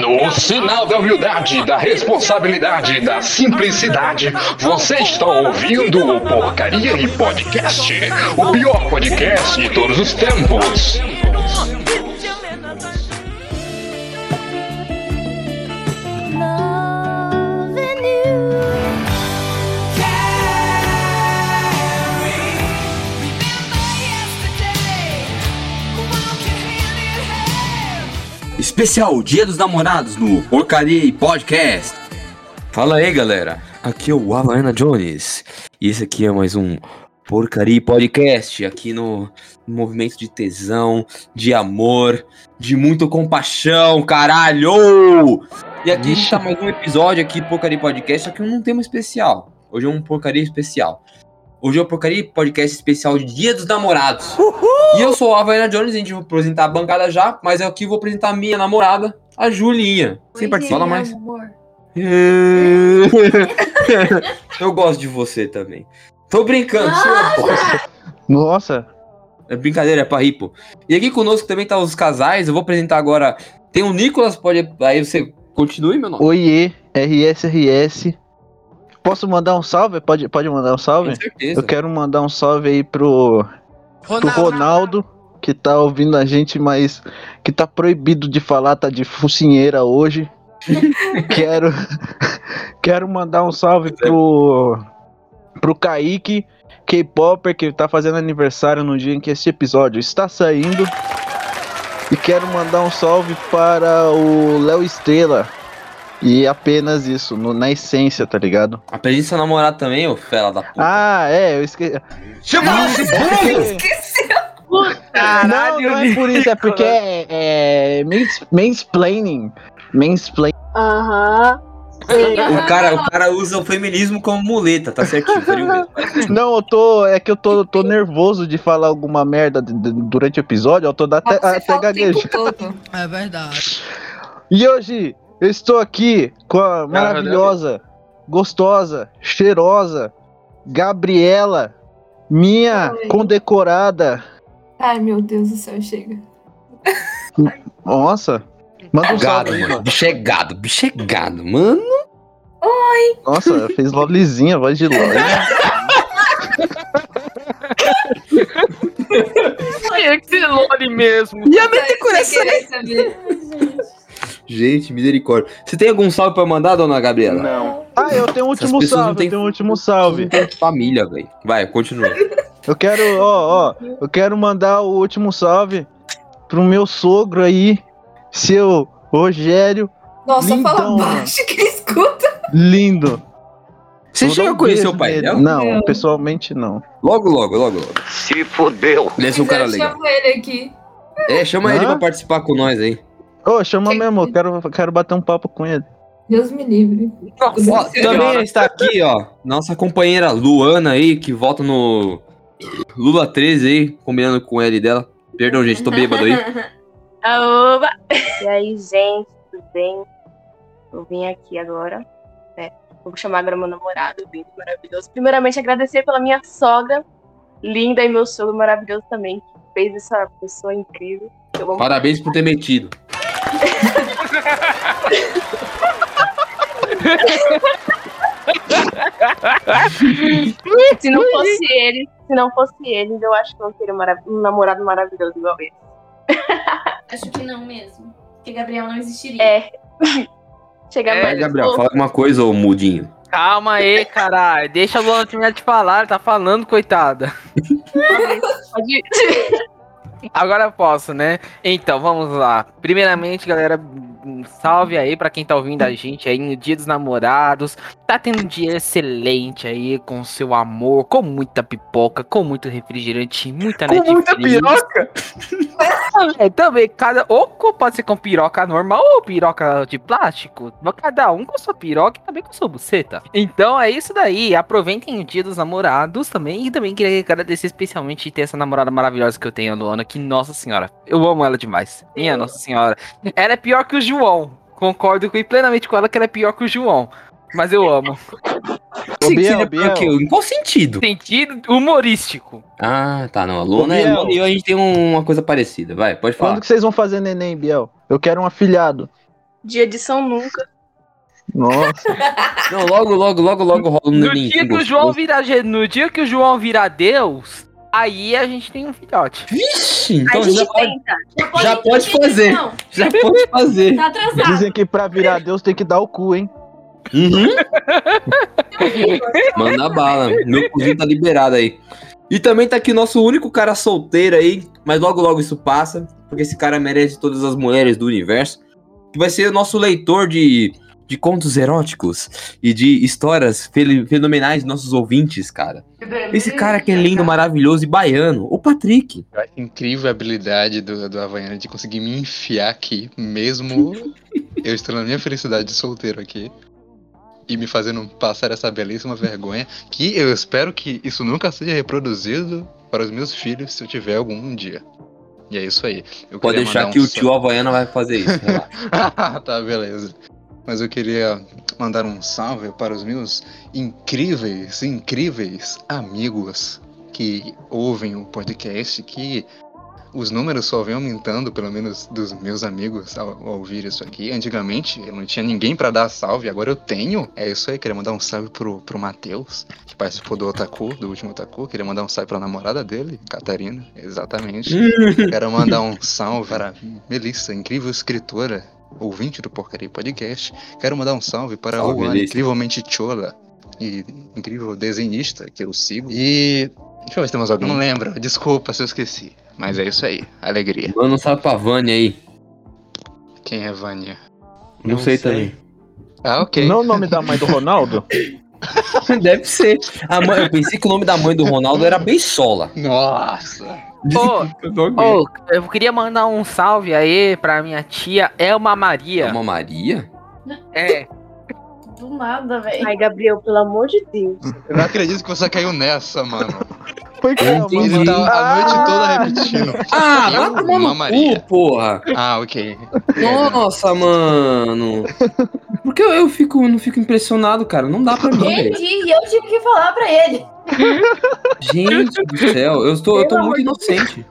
No sinal da humildade, da responsabilidade, da simplicidade, você está ouvindo o Porcaria e Podcast, o pior podcast de todos os tempos. Especial Dia dos Namorados no Porcaria Podcast. Fala aí, galera. Aqui é o Havaiana Jones. E esse aqui é mais um Porcaria Podcast. Aqui no movimento de tesão, de amor, de muito compaixão, caralho! E aqui está mais um episódio aqui, Porcaria Podcast, só que um tema especial. Hoje é um Porcaria especial. Hoje é o Porcaria Podcast especial de Dia dos Namorados. E eu sou a Havaiana Jones, a gente vai apresentar a bancada já, mas eu aqui vou apresentar a minha namorada, a Julinha. Sem participar mais. eu gosto de você também. Tô brincando, pô. Nossa, É brincadeira, é pra rir, pô. E aqui conosco também tá os casais, eu vou apresentar agora. Tem o Nicolas, pode. Aí você continue, meu nome. oiê, RSRS. Posso mandar um salve? Pode, pode mandar um salve? Com certeza. Eu quero mandar um salve aí pro, pro Ronaldo, que tá ouvindo a gente, mas que tá proibido de falar, tá de focinheira hoje. quero, quero mandar um salve pro, pro Kaique, K-Popper, que tá fazendo aniversário no dia em que esse episódio está saindo. E quero mandar um salve para o Léo Estrela. E apenas isso, no- na essência, tá ligado? Apresenta seu namorado também, ô fela da puta. Ah, é, eu esqueci. Não, não é por isso, é porque é, é mans- mansplaining. Mansplaining. Aham. O cara, o cara usa o feminismo como muleta, tá certinho, mesmo. Não, eu tô. É que eu tô, tô nervoso de falar alguma merda de- de- durante o episódio, eu tô da- até, até gaguejando. É verdade. E hoje eu estou aqui com a maravilhosa, gostosa, cheirosa, Gabriela, minha Oi. condecorada. Ai, meu Deus do céu, chega. Nossa, manda um salve Gado, aí, mano. mano. Bicho é gado, bicho é gado, mano. Nossa, fez lolizinha, voz de loli. É que Lore mesmo. E a Sem querer saber. Gente, misericórdia. Você tem algum salve pra mandar, dona Gabriela? Não. Ah, eu tenho um último pessoas não salve, têm- eu tenho um último salve. Tem família, velho. Vai, continua. Eu quero, ó, ó, eu quero mandar o último salve pro meu sogro aí, seu Rogério, Nossa, Lindão, fala baixo que ele escuta. lindo. Você Vou a conhecer beijo o pai dela? Não, Não. pessoalmente não. Logo, logo, logo, logo. Se fodeu. Ele é um Mas cara eu legal. chamo ele aqui. É, chama ele Hã? pra participar com nós aí. Ô, chama Que- mesmo, eu quero, quero bater um papo com ele. Deus me livre. Ó, também está aqui, ó, nossa companheira Luana aí, que volta no Lula 13 aí, combinando com ele dela. Perdão, gente, tô bêbado aí. Aoba! E aí, gente, tudo bem? Eu vim aqui agora. né? Vou chamar agora meu namorado, lindo, maravilhoso. Primeiramente, agradecer pela minha sogra, linda, e meu sogro maravilhoso também, que fez essa pessoa incrível. Parabéns por ter metido. Se não fosse ele, se não fosse ele, eu acho que eu não teria um marav- um namorado maravilhoso igual ele. Acho que não mesmo. Porque Gabriel não existiria. É. Chega É, mais. Gabriel, fala alguma coisa, ô mudinho. Calma aí, caralho. Deixa a Luana terminar de falar, ela tá falando, coitada. Pode... Agora posso, né? Então, vamos lá. Primeiramente, galera, um salve aí pra quem tá ouvindo a gente aí no Dia dos Namorados. Tá tendo um dia excelente aí com seu amor, com muita pipoca, com muito refrigerante, muita Com Netflix. muita piroca. É, também, cada. Ou pode ser com piroca normal ou piroca de plástico. Mas Cada um com sua piroca e também com sua buceta. Então é isso daí. Aproveitem o dia dos namorados também. E também queria agradecer especialmente ter essa namorada maravilhosa que eu tenho, a Luana. Que, nossa senhora, eu amo ela demais. Minha nossa senhora. Ela é pior que o João. Concordo com, plenamente com ela que ela é pior que o João. Mas eu amo. Sim, Biel, Biel. porque- Em qual sentido? Sentido humorístico. Ah, tá, não. A Luana Ô, é e eu, a gente tem um- uma coisa parecida. Vai, pode falar. Quando que vocês vão fazer neném, Biel? Eu quero um afilhado. Dia de São Nunca. Nossa. Não, logo, logo, logo, logo rola um No neném. dia que o João virar, no dia que o João virar Deus, aí a gente tem um filhote. Vixe, a então gente já pode, já pode fazer. não. já pode fazer. Tá atrasado. Dizem que pra virar Deus tem que dar o cu, hein? Uhum. Manda bala. Meu cozinho tá liberado aí. E também tá aqui o nosso único cara solteiro aí, mas logo logo isso passa, porque esse cara merece todas as mulheres do universo. Que vai ser o nosso leitor de, de contos eróticos e de histórias fenomenais dos nossos ouvintes, cara. Esse cara que é lindo, maravilhoso e baiano, o Patrick. Eu acho incrível a habilidade do, do Havaiana de conseguir me enfiar aqui, mesmo eu estando na minha felicidade de solteiro aqui. E me fazendo passar essa belíssima vergonha. Que eu espero que isso nunca seja reproduzido para os meus filhos se eu tiver algum um dia. E é isso aí. Eu Pode deixar que um o tio Havaiana vai fazer isso. relaxa. tá, beleza. Mas eu queria mandar um salve para os meus incríveis, incríveis amigos que ouvem o podcast, que os números só vêm aumentando, pelo menos dos meus amigos, ao, ao ouvir isso aqui. Antigamente eu não tinha ninguém para dar salve, agora eu tenho. É isso aí, queria mandar um salve pro, pro Matheus, que participou do Otaku, do último Otaku. Queria mandar um salve pra namorada dele, Catarina, exatamente. Quero mandar um salve para Melissa, incrível escritora, ouvinte do Porcaria Podcast. Quero mandar um salve para Salve, o Juan, incrivelmente chola e incrível desenhista que eu sigo. E. Deixa eu ver se tem mais alguém. Não lembro, desculpa se eu esqueci. Mas é isso aí, alegria. Manda um salve pra Vânia aí. Quem é Vânia? Não, sei, também. Ah, ok. Não é o nome da mãe do Ronaldo? Deve ser. A mãe, eu pensei que o nome da mãe do Ronaldo era Beisola. Nossa! Ô, ô, eu queria mandar um salve aí pra minha tia Elma É Maria. uma Maria? É. Do nada, velho. Ai, Gabriel, pelo amor de Deus. Eu não acredito que você caiu nessa, mano. Foi que Eu é. Ele tá a noite toda repetindo. Ah, Eu, vai tomar no Maria. cu, porra. Ah, ok. Nossa, mano. Porque eu, eu fico, não fico impressionado, cara. Não dá pra mim. Entendi, e eu tive que falar pra ele. Gente do céu, eu estou, eu tô muito inocente.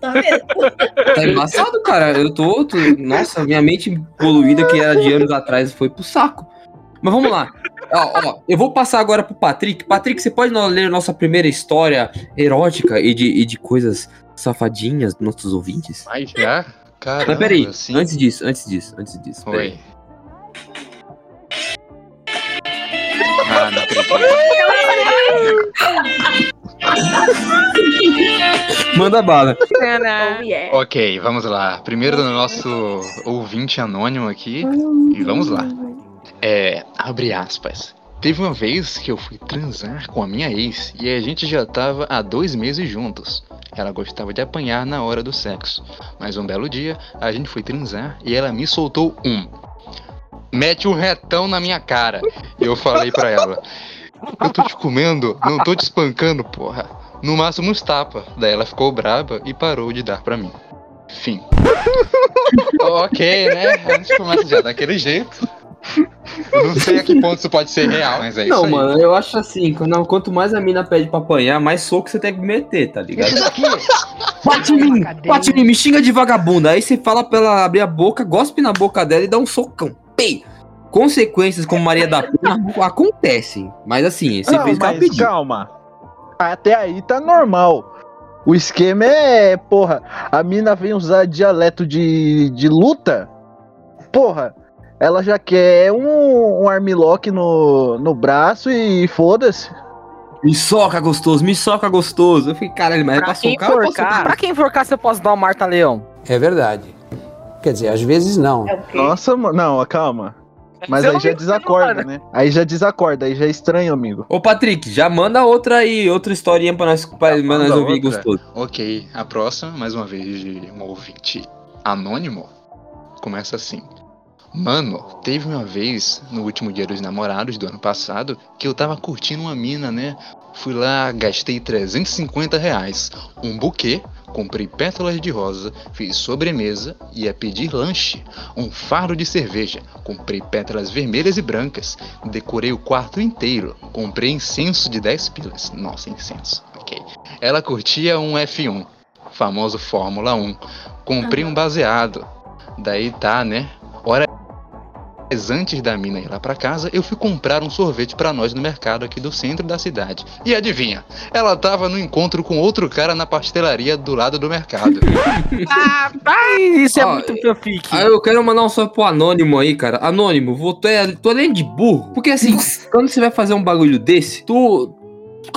Tá vendo? Tá embaçado, cara. Eu tô, tô- Nossa, minha mente poluída que era de anos atrás foi pro saco. Mas vamos lá. Ó, ó, eu vou passar agora pro Patrick. Patrick, você pode ler nossa primeira história erótica e de, e de coisas safadinhas dos nossos ouvintes? Mas já? Caramba, Mas peraí, assim. antes disso, antes disso, antes disso. peraí. Oi. Ah, não acredito. Manda bala. Oh, yeah. Ok, vamos lá. Primeiro do nosso ouvinte anônimo aqui. E vamos lá. É, abre aspas. Teve uma vez que eu fui transar com a minha ex e a gente já tava há dois meses juntos. Ela gostava de apanhar na hora do sexo. Mas um belo dia, a gente foi transar e ela me soltou um. Mete um retão na minha cara. E eu falei pra ela: Eu tô te comendo, não tô te espancando, porra. No máximo uns tapa. Daí ela ficou braba e parou de dar pra mim. Fim. ok, né? A gente começa já daquele jeito. Eu não sei a que ponto isso pode ser real, mas é isso Não, mano, eu acho assim, quando, quanto mais a mina pede pra apanhar, mais soco você tem que meter, tá ligado? Bate em mim, bate em mim, me xinga de vagabunda. Aí você fala pra ela abrir a boca, gospe na boca dela e dá um socão. Pei! Consequências como Maria da Penha acontecem. Mas assim, você Não, fez ela mas calma. Até aí tá normal. O esquema é, porra, a mina vem usar dialeto de, de luta. Porra, ela já quer um, um armlock no, no braço e foda-se. Me soca gostoso, me soca gostoso. Eu fiquei, caralho, mas é pra Pra quem socar pra enforcar, socar? pra quem enforcar, você posso dar um Marta Leão. É verdade. Quer dizer, às vezes não. É? Nossa, mano, não, calma. Mas Eu aí já desacorda, né? Aí já desacorda, aí já é estranho, amigo. Ô, Patrick, já manda outra aí, outra historinha pra nós, pra nós manda ouvir outra. gostoso. Ok, a próxima, mais uma vez, de um ouvinte anônimo, começa assim. Mano, teve uma vez, no último dia dos namorados do ano passado, que eu tava curtindo uma mina, né? Fui lá, gastei 350 reais, um buquê, comprei pétalas de rosa, fiz sobremesa, ia pedir lanche, um fardo de cerveja, comprei pétalas vermelhas e brancas, decorei o quarto inteiro, comprei incenso de 10 pilas. Nossa, incenso, ok. Ela curtia um F1. famoso Fórmula 1. Comprei um baseado. Daí tá, né? Horas antes da mina ir lá pra casa, eu fui comprar um sorvete pra nós no mercado aqui do centro da cidade. E adivinha? Ela tava no encontro com outro cara na pastelaria do lado do mercado. Ah, isso é Ó, muito fanfic. Aí eu quero mandar um salve pro Anônimo aí, cara. Anônimo, vou, tu, é, tu além de burro. Porque assim, quando você vai fazer um bagulho desse, tu.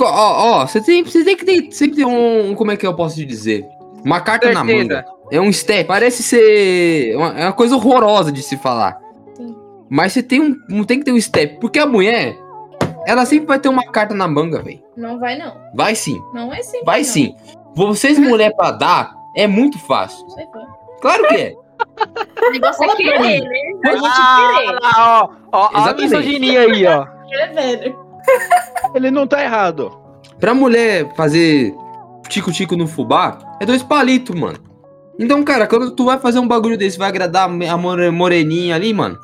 Ó, ó, você tem, você tem que ter sempre ter um. Como é que eu posso te dizer? Uma carta na Certeza. manga. É um step. Parece ser. Uma, é uma coisa horrorosa de se falar. Sim. Mas você tem um. Não tem que ter um step. Porque a mulher. Ela sempre vai ter uma carta na manga, velho. Não vai, não. Vai sim. Não é sempre. Vai não. sim. Vocês, mulher, pra dar, é muito fácil. Claro que é. O negócio é querer, né? A gente Ah, querer. ó, ó, ó a Exatamente. misoginia aí, ó. É velho. Ele não tá errado. Pra mulher fazer tico-tico no fubá, é dois palitos, mano. Então, cara, quando tu vai fazer um bagulho desse, vai agradar a more- moreninha ali, mano.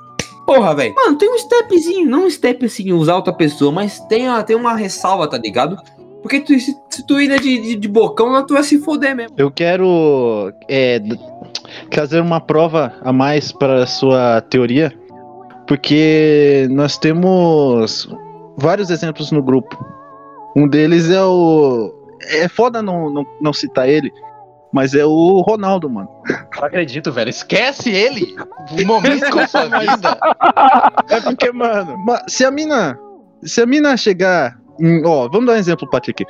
Porra, velho. Mano, tem um stepzinho, não um step assim, usar outra pessoa, mas tem, uma- tem uma ressalva, tá ligado? Porque tu- se, se tu ir de, de, de bocão, lá tu vai se foder mesmo. Eu quero é, trazer uma prova a mais para sua teoria, porque nós temos vários exemplos no grupo. Um deles é o. É foda não, não, não citar ele, mas é o Ronaldo, mano. Não acredito, velho. Esquece ele! O momento com sua vida. É porque, mano, ma- se a mina. Se a mina chegar. em- ó, vamos dar um exemplo, Patrick.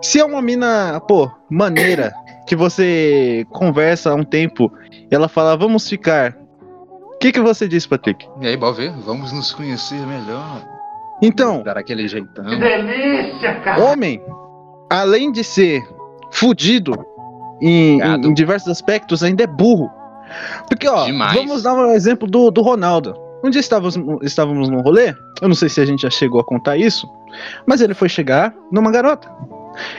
Se é uma mina, pô, maneira, que você conversa há um tempo, e ela fala, vamos ficar. O que, que você diz, Patrick? E aí, Balvê, vamos nos conhecer melhor. Então, Dar aquele jeitão. homem, além de ser fudido em, em- diversos aspectos, ainda é burro. Porque, ó, Demais. vamos dar um exemplo do, do Ronaldo. Um dia estávamos, estávamos num rolê, eu não sei se a gente já chegou a contar isso, mas ele foi chegar numa garota.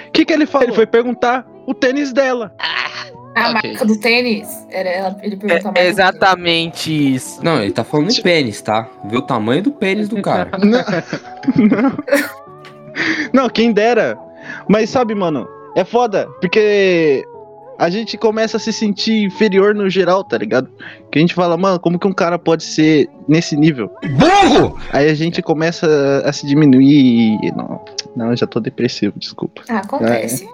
O que, que ele falou? Ele foi perguntar o tênis dela. A Ok. marca do tênis. Era ela, ele perguntou a marca É do exatamente isso. Não, ele tá falando de pênis, tá? Vê o tamanho do pênis do cara. Não, não. Não, quem dera. Mas sabe, mano, é foda, porque a gente começa a se sentir inferior no geral, tá ligado? Que a gente fala, mano, como que um cara pode ser nesse nível? Burro! Aí a gente começa a se diminuir e. Não, não eu já tô depressivo, desculpa. Ah, acontece.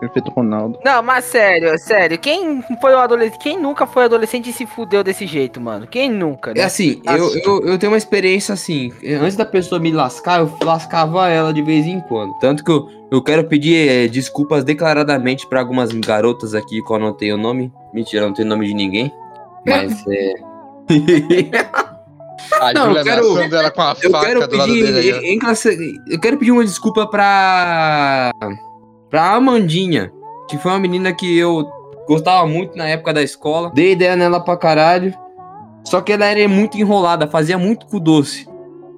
Perfeito Ronaldo. Não, mas sério, sério. Quem foi o adolescente? Quem nunca foi adolescente e se fudeu desse jeito, mano? Quem nunca, né? É assim, eu, Assim. eu, eu tenho uma experiência assim. Antes da pessoa me lascar, eu lascava ela de vez em quando. Tanto que eu, eu quero pedir eh, desculpas declaradamente pra algumas garotas aqui que eu não tenho nome. Mentira, eu não tenho nome de ninguém. Mas é. A Não, eu quero- ameaçando ela com a Eu faca quero do lado pedir. dele. classe- eu quero pedir uma desculpa pra. Pra Amandinha. Que foi uma menina que eu gostava muito na época da escola. Dei ideia nela pra caralho. Só que ela era muito enrolada, fazia muito com doce.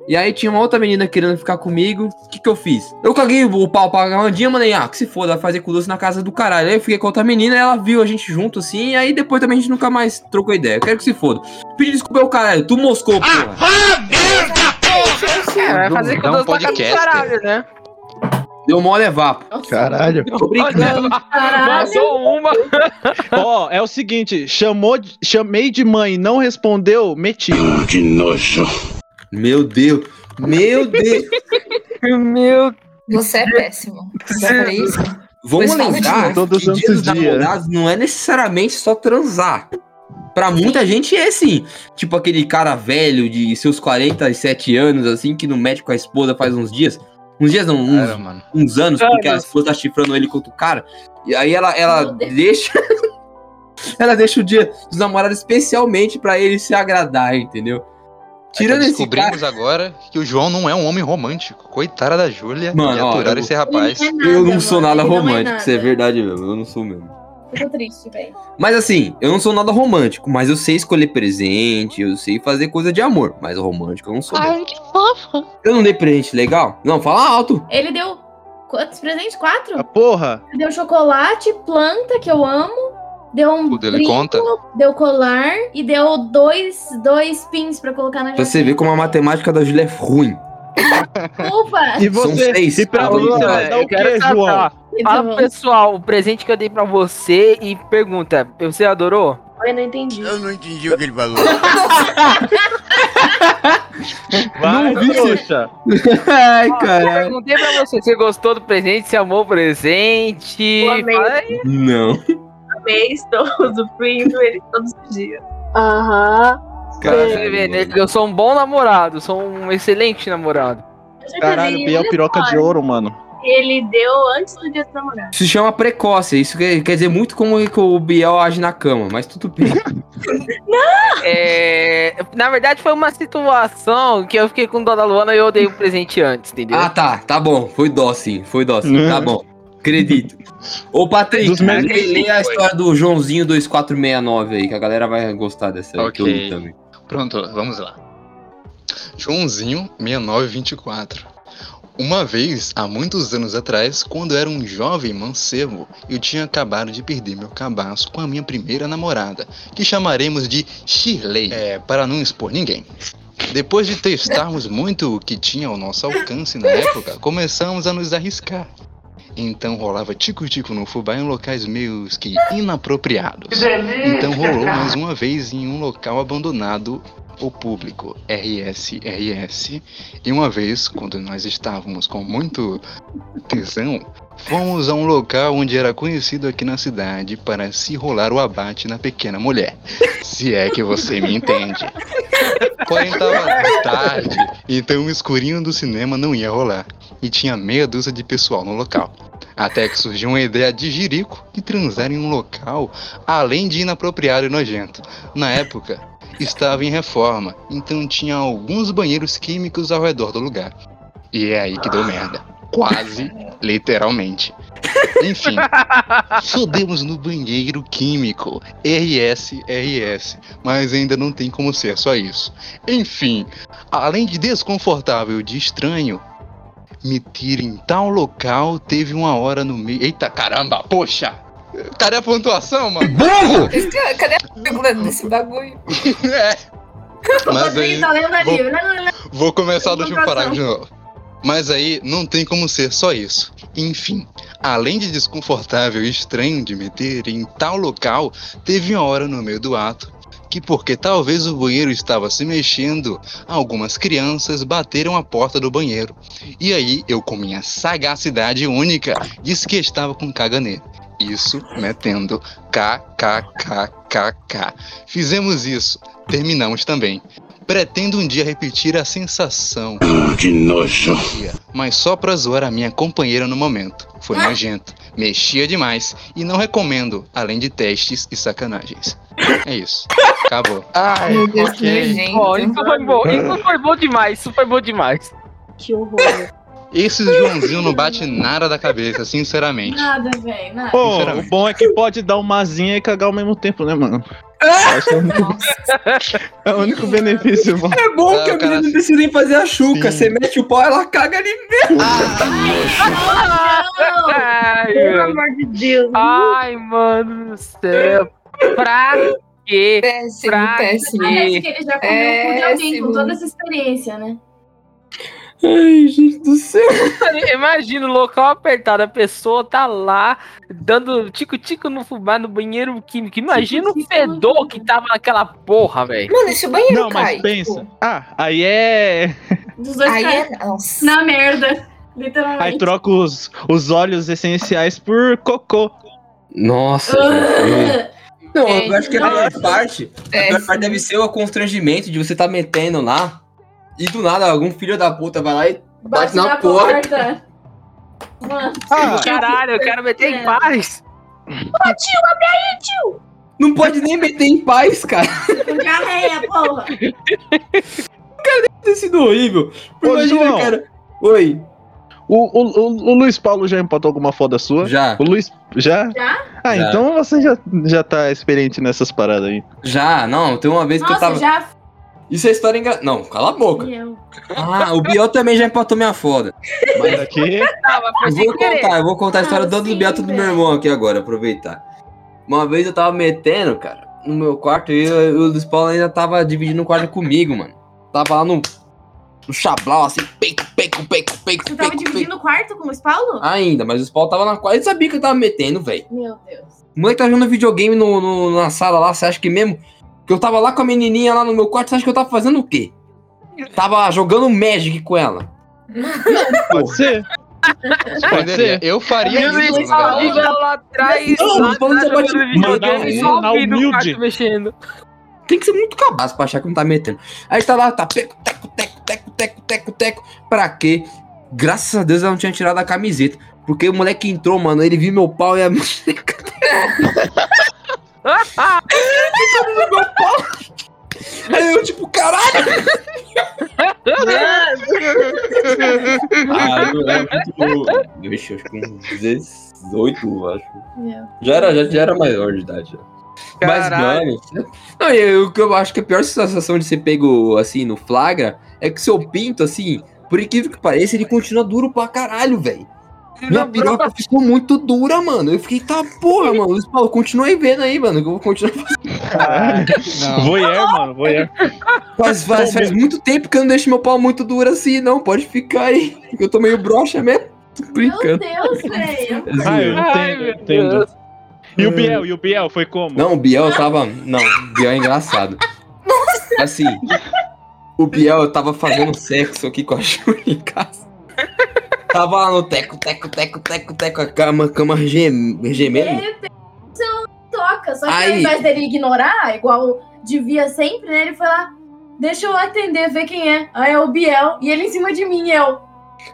E aí tinha uma outra menina querendo ficar comigo. O que que eu fiz? Eu caguei o pau pra Amandinha, mandei, ah, que se foda, vai fazer com doce na casa do caralho. Aí eu fiquei com outra menina, ela viu a gente junto assim, e aí depois também a gente nunca mais trocou ideia. Eu quero que se foda. Pedi desculpa ao caralho, tu moscou, porra. É, vai fazer com Dá um pra cá do caralho, né? Deu mole é vapo. Caralho. Tô brincando. Caralho. Vazou uma. Ó, é o seguinte: chamou, chamei de mãe, não respondeu, meti. Que nojo. Meu Deus. Meu Deus. Meu Você é péssimo. Já falei isso? Vamos Pois lembrar novo. Todo que dia dos namorados não é necessariamente só transar. Pra muita gente é sim. Tipo aquele cara velho de seus 47 anos, assim, que não mete com a esposa faz uns dias. Uns dias não, uns, Cara, mano. uns anos, porque a esposa tá chifrando ele contra o cara. E aí ela, ela deixa. ela deixa o dia dos namorados especialmente pra ele se agradar, entendeu? Tirando esse cara. Descobrimos agora que o João não é um homem romântico. Coitada da Júlia Mano, e ó, aturar eu- esse rapaz. É Eu nada, não sou nada ele não é romântico, isso é nada. verdade mesmo. Eu não sou mesmo. Fico triste, velho. Mas assim, eu não sou nada romântico, mas eu sei escolher presente, eu sei fazer coisa de amor. Mas romântico eu não sou. mesmo. que fofo. Eu não dei presente legal? Não, fala alto. Ele deu quantos presentes? Quatro? A porra. Deu chocolate, planta, que eu amo. Deu um Tudo ele brinco, conta? deu colar e deu dois, dois pins pra colocar na Pra você ver como a matemática da Júlia é ruim. Ufa! E você? São seis. E pra Ah, você vai dar eu o quero quê, saber, João? ó. Fala pro pessoal o presente que eu dei pra você e pergunta: você adorou? Eu não entendi. Eu não entendi o que ele falou. Vai, trouxa. Ai, Eu caralho. perguntei pra você, você gostou do presente, você amou o presente? Eu. Não. Amei, estou usufruindo ele todos os dias. Aham. Você vê, né? Eu sou um bom namorado, sou um excelente namorado. Caralho, Biel olha piroca de ouro, mano. Ele deu antes do dia dos namorados. Isso se chama precócia. Isso quer, quer dizer muito como que o Biel age na cama, mas tudo bem. É, na verdade, foi uma situação que eu fiquei com dó da Luana e eu dei o presente antes, entendeu? Ah, tá. Tá bom. Foi dó, sim. Foi dó, sim. Tá bom. Acredito. Ô, Patrick, lê, a história do Joãozinho 2469 aí, que a galera vai gostar dessa aí, que eu li Ok. também. Pronto, vamos lá. Joãozinho 6924. Uma vez, há muitos anos atrás, quando era um jovem mancebo, eu tinha acabado de perder meu cabaço com a minha primeira namorada, que chamaremos de Shirley, é, para não expor ninguém. Depois de testarmos muito o que tinha ao nosso alcance na época, começamos a nos arriscar. Então rolava tico-tico no fubá em locais meus que inapropriados. Então rolou mais uma vez em um local abandonado ou público, RS, RS. E uma vez, quando nós estávamos com muito tesão, fomos a um local onde era conhecido aqui na cidade para se rolar o abate na pequena mulher. Se é que você me entende. Porém tava tarde, então o escurinho do cinema não ia rolar. E tinha meia dúzia de pessoal no local. Até que surgiu uma ideia de jirico e transar em um local, além de inapropriado e nojento. Na época, estava em reforma, então tinha alguns banheiros químicos ao redor do lugar. E é aí que deu merda. Quase, literalmente. Enfim, fodemos no banheiro químico. RS, RS. Mas ainda não tem como ser só isso. Enfim, além de desconfortável e de estranho, me tira em tal local teve uma hora no meio. Eita caramba, poxa! Cadê a pontuação, mano? Burro! Cadê a pergunta desse bagulho? é. Mas aí. Vou-. Vou começar do último parágrafo de novo. Mas aí não tem como ser só isso. Enfim, além de desconfortável e estranho de meter em tal local, teve uma hora no meio do ato que, porque talvez o banheiro estava se mexendo, algumas crianças bateram a porta do banheiro. E aí eu, com minha sagacidade única, disse que estava com caganeira. Isso metendo kkkk. Fizemos isso, terminamos também. Pretendo um dia repetir a sensação. Que nojo. Mas só pra zoar a minha companheira no momento. Foi nojento, mexia demais e não recomendo, além de testes e sacanagens. É isso. Acabou. Ai, Meu Deus, que nojento. Ó, isso foi bom, isso foi bom demais, isso foi bom demais. Que horror. Esse Joãozinho não bate nada da cabeça, sinceramente. Nada, velho. Nada. Pô, o bom é que pode dar uma asinha e cagar ao mesmo tempo, né, mano? É o único, é o único benefício, mano. É bom Ah, que a o cara- menina não precisa nem fazer a chuca. Sim. Você mete o pau, ela caga ali mesmo. Ai, Pelo mano. amor de Deus. Ai, mano do céu. Pra quê? Péssimo, Pra péssimo. Parece que ele já comeu o cu de alguém com toda essa experiência, né? Ai, gente do céu. Imagina o local apertado, a pessoa tá lá dando tico-tico no fubá no banheiro químico. Imagina o fedor que tava naquela porra, velho. Mano, esse banheiro Não, cai. mas pensa. tipo, Ah, aí é. Dos dois Aí caras é. Nossa. na merda. Literalmente. Aí troca os, os óleos essenciais por cocô. Nossa, Ah. Não, eu acho que a pior parte. A pior parte deve ser o constrangimento de você tá metendo lá. E do nada, algum filho da puta vai lá e Bate na na porta. porta. Mano, Ah, Caralho, eu quero meter em paz. não pode nem meter em paz, cara. com diarreia, porra. Tem sido horrível. Ô, Imagina, João. cara. Oi. O, o, o, o Luiz Paulo já empatou alguma foda sua? Já, O Luiz. Já? Já? Ah, Já. então você já, já tá experiente nessas paradas aí. já. Não, tem uma vez que eu Nossa, tava. já. Isso é história engraçada. Não, cala a boca. Eu. Ah, o Biel também já empatou minha foda. Mas aqui. Eu vou querer. contar, eu vou contar a história Ah, do Beato do meu irmão aqui agora, aproveitar. Uma vez eu tava metendo, cara, no meu quarto e eu- e o Luiz Paulo ainda tava dividindo o quarto comigo, mano. Tava lá no. no chablau, assim, peito, peito, peito, peito, Você tava dividindo o quarto com o Paulo? Ainda, mas o Spawn tava na quadra. Ele sabia que eu tava metendo, velho. Meu Deus. O moleque tá jogando videogame no, no- na sala lá, você acha que mesmo que eu tava lá com a menininha lá no meu quarto, você acha que eu tava fazendo o quê? Tava jogando Magic com ela. Pode ser. Pode ser. Eu faria E o isso. Paulinho lá atrás, Não, lá o Paulo atrás, só um- o quarto mexendo. Tem que ser muito cabaço pra achar que não tá metendo. Aí tá lá, tá peco, teco, teco, teco, teco, teco, teco. Pra quê? Graças a Deus ela não tinha tirado a camiseta. Porque o moleque entrou, mano, ele viu meu pau e a Aí eu, tipo, caralho! ah, eu era muito. Vixe, acho que uns 18, acho. Meu. Já era, já, já era maior de idade. já. Mas, Caralho. mano. Não, e o que eu acho que a pior sensação de ser pego assim no flagra é que seu pinto, assim, por incrível que pareça, ele continua duro pra caralho, velho. Minha piroca ficou muito dura, mano. Eu fiquei, tá porra, mano. Luiz Paulo, continua aí vendo aí, mano. Que eu vou continuar Voyeur, mano, voyeur. Faz, faz, faz muito tempo que eu não deixo meu pau muito duro assim, não. Pode ficar aí. Eu tô meio broxa mesmo. Tô Meu brincando. Deus, velho. Ah, eu Ai, entendo, meu eu entendo. Deus. E o Biel, e o Biel, foi como? Não, o Biel tava. Não, o Biel é engraçado. Assim, o Biel tava fazendo sexo aqui com a Júlia em casa. Tava lá no teco, teco, teco, teco, teco, a cama, cama gem- gemendo. Ele tem seu toca. Só que Aí. ao invés dele ignorar, igual devia sempre, né? Ele foi lá, deixa eu atender, ver quem é. Aí é o Biel. E ele em cima de mim, eu.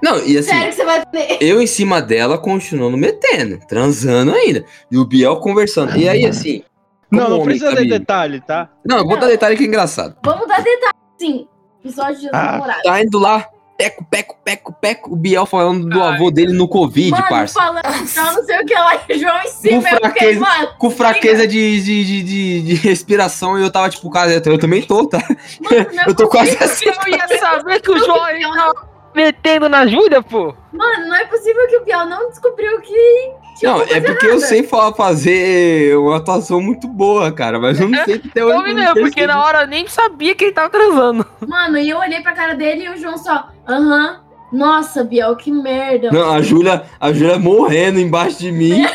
Não, e assim, Sério que você vai atender? eu em cima dela continuando metendo, transando ainda. E o Biel conversando. E aí, assim. como Não, não homem precisa de detalhe, tá? Não, eu vou dar detalhe que é engraçado. Vamos dar detalhe, sim. Episódio de Ah, namorado. Tá indo lá, peco, peco, peco, peco. O Biel falando do avô dele no Covid, Mano, parça. falando, então, não sei o que lá, e o João em cima. Com eu fiquei, fraqueza, mano, com fraqueza de, de, de, de, de respiração e eu tava tipo, cara, eu também tô, tá? mano, Eu tô quase assim. Eu ia saber que o João tava metendo na Júlia, pô. Mano, não é possível que o Biel não descobriu que. Não, alguma é porque eu errada. sei fa- fazer uma atuação muito boa, cara, mas eu não sei até hoje. Eu me lembro, porque na hora eu nem sabia que ele tava transando. Mano, e eu olhei pra cara dele e o João só. Aham. Nossa, Biel, que merda. Não, a Júlia, a Júlia morrendo embaixo de mim.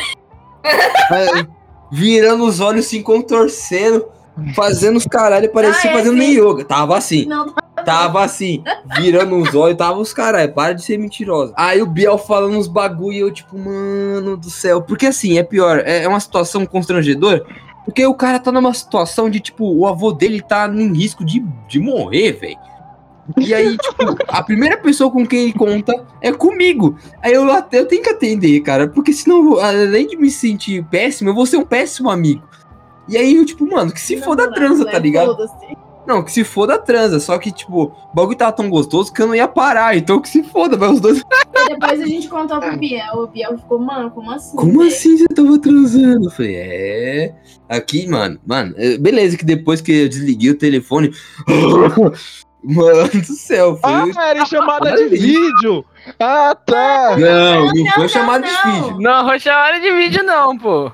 É, virando os olhos, se contorcendo, fazendo os caralho, parecia Ah, é, fazendo sim. yoga. Tava assim. Não, tá Tava assim, virando os olhos, tava os caralho, para de ser mentirosa. Aí o Biel falando uns bagulho e eu, tipo, mano do céu. Porque assim, é pior, é é uma situação constrangedora. Porque o cara tá numa situação de, tipo, o avô dele tá em risco de, de morrer, velho. E aí, tipo, a primeira pessoa com quem ele conta é comigo. Aí eu eu tenho que atender, cara. Porque senão, além de me sentir péssimo, eu vou ser um péssimo amigo. E aí, eu, tipo, mano, que se for da transa, tá ligado? Foda-se. Não, que se foda a transa. Só que, tipo, o bagulho tava tão gostoso que eu não ia parar. Então que se foda, vai os dois. E depois a gente contou pro Biel. O Biel ficou, mano, como assim? Como assim você tava transando? Eu falei, é. Aqui, mano, mano, é, beleza, que depois que eu desliguei o telefone. Mano do céu, foi. Ah, era chamada de vídeo. Ah, tá. não, não, foi não, chamado de não. vídeo. Não, foi chamada de vídeo não, pô.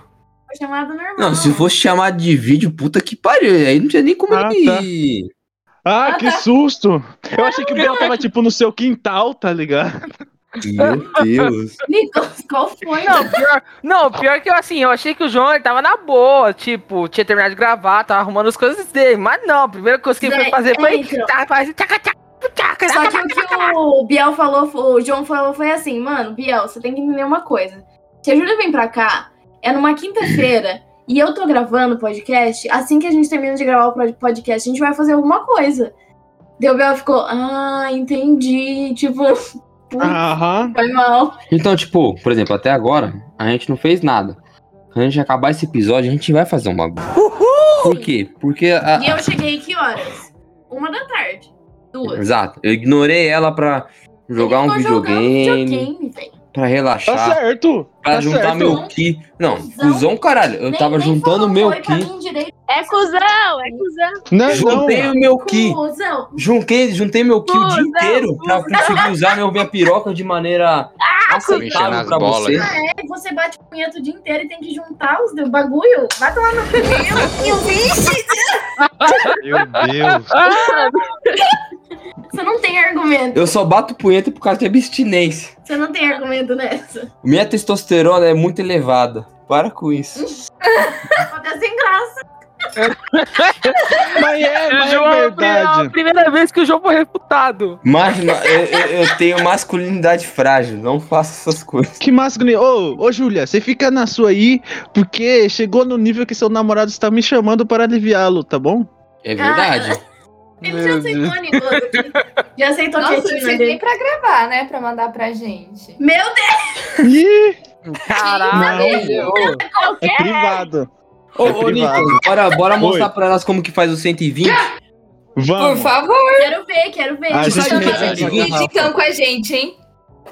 Foi chamado normal. Não, se fosse chamado de vídeo, puta que pariu. Aí não tinha nem como Ah, ele. Ah, que susto. Eu achei que o Biel tava, tipo, no seu quintal, tá ligado? Meu Deus. Nicolas, qual foi? Não, pior, não, pior que eu assim, eu achei que o João ele tava na boa, tipo, tinha terminado de gravar, tava arrumando as coisas dele. Mas não, a primeira coisa que ele foi fazer foi. entra. Tá, tchaca, tchaca, tchaca, Só que o que o Biel falou, o João falou foi assim, mano, Biel, você tem que entender uma coisa. Se a Júlia vem pra cá, é numa quinta-feira, e eu tô gravando o podcast, assim que a gente termina de gravar o pod- podcast, a gente vai fazer alguma coisa. Daí o Biel ficou, ah, entendi, tipo, Aham. foi mal. Então, tipo, por exemplo, até agora, a gente não fez nada. Quando a gente acabar esse episódio, a gente vai fazer um bagulho. Por quê? Porque a, E eu cheguei que horas? Uma da tarde. Duas. Exato. Eu ignorei ela pra jogar um videogame, videogame, pra Tá relaxar, certo. pra Tá juntar certo. meu ki. Não, Cusão. cuzão, caralho. Eu Nem- tava nem juntando meu ki. É cuzão, é cuzão. Não, não. Juntei o meu ki. Cusão. Juntei, juntei meu ki o dia Cuzão, inteiro pra conseguir usar meu, minha piroca de maneira Mexer aceitável pra bolas. você. Ah, é? Você bate punheta o dia inteiro e tem que juntar os do bagulho? Vai tomar no meu. Eu vi. Meu Deus. Você não tem argumento. Eu só bato punheta por causa de abstinência. Você não tem argumento nessa. Minha testosterona é muito elevada. Para com isso. Tá sem graça. Mas é, mas João, é É a verdade. primeira vez que o João foi refutado. Mas eu, eu- eu tenho masculinidade frágil. Não faço essas coisas. Que masculino. Ô, ô, Júlia, você fica na sua aí, porque chegou no nível que seu namorado está me chamando para aliviá-lo, tá bom? É verdade. Ele já aceitou, Nicolas. aqui. Já aceitou Nossa, quietinho vocês dele. nem pra gravar, né? Pra mandar pra gente. Meu Deus, Ih, Caralho. é privado. Ô, É ô privado. Nico, bora, bora Oi. mostrar pra elas como que faz o 120. Por Vamos. favor, Quero ver, quero ver. A gente sabe fazer a gente- divino, Rafa? então com a gente, hein?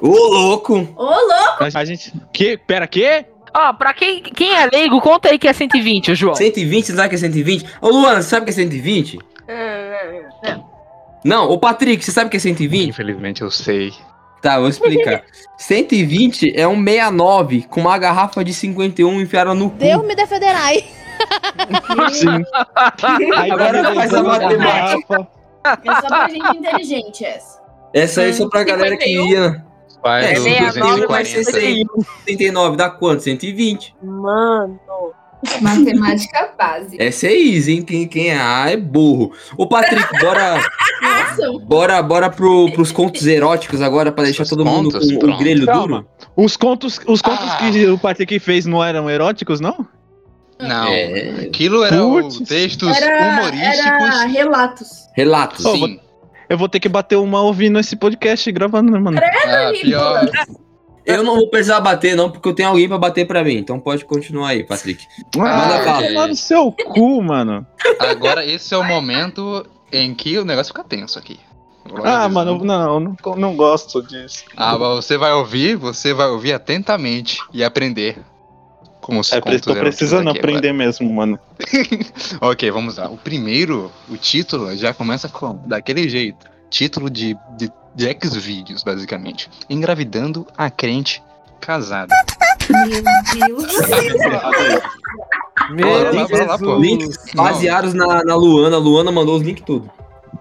Ô, louco! Ô, louco. A gente. Que? Pera, que? Ó, pra quem, quem é leigo, conta aí que é 120, ô João. 120, você sabe que é 120? Ô, Luana, você sabe que é 120? Hum, Não, ô Patrick, você sabe que é 120? Infelizmente eu sei. Tá, vou explicar. 120 é um 69 com uma garrafa de 51 enfiada no cu. Deus me defenderai. Sim. Agora vai faz a matemática. garrafa. É só pra gente inteligente essa. Essa aí é só pra galera que 51? ia. Faz É, o 69 vai ser 240. 139, dá quanto? 120. Mano. Matemática básica. Essa é easy, hein? Quem, quem é A é burro. Ô, Patrick, bora, bora, bora pro, pros contos eróticos agora pra deixar Os todo mundo contos? com o grelho Calma. duro. Os contos, os contos Ah. que o Patrick fez não eram eróticos, não? Não, É. aquilo eram textos era, humorísticos. era relatos. Relatos. Ô, Sim. Eu vou ter que bater uma ouvindo esse podcast gravando, né, mano? Ah, pior. Eu não vou precisar bater, não, porque eu tenho alguém pra bater pra mim. Então pode continuar aí, Patrick. Manda Ah, vai tomar no seu cu, mano. Agora esse é o momento em que o negócio fica tenso aqui. Ah, mano, não, não, não gosto disso. Ah, mas você vai ouvir, você vai ouvir atentamente e aprender. Como os É, tô precisando aprender mesmo, mano. agora. ok, vamos lá. O primeiro, o título, já começa com daquele jeito. Título de, de, de X-Vídeos, basicamente. Engravidando a crente casada. Meu Deus do céu. Meu lá, Deus. lá, pô. Links baseados na, na Luana. A Luana mandou os links tudo.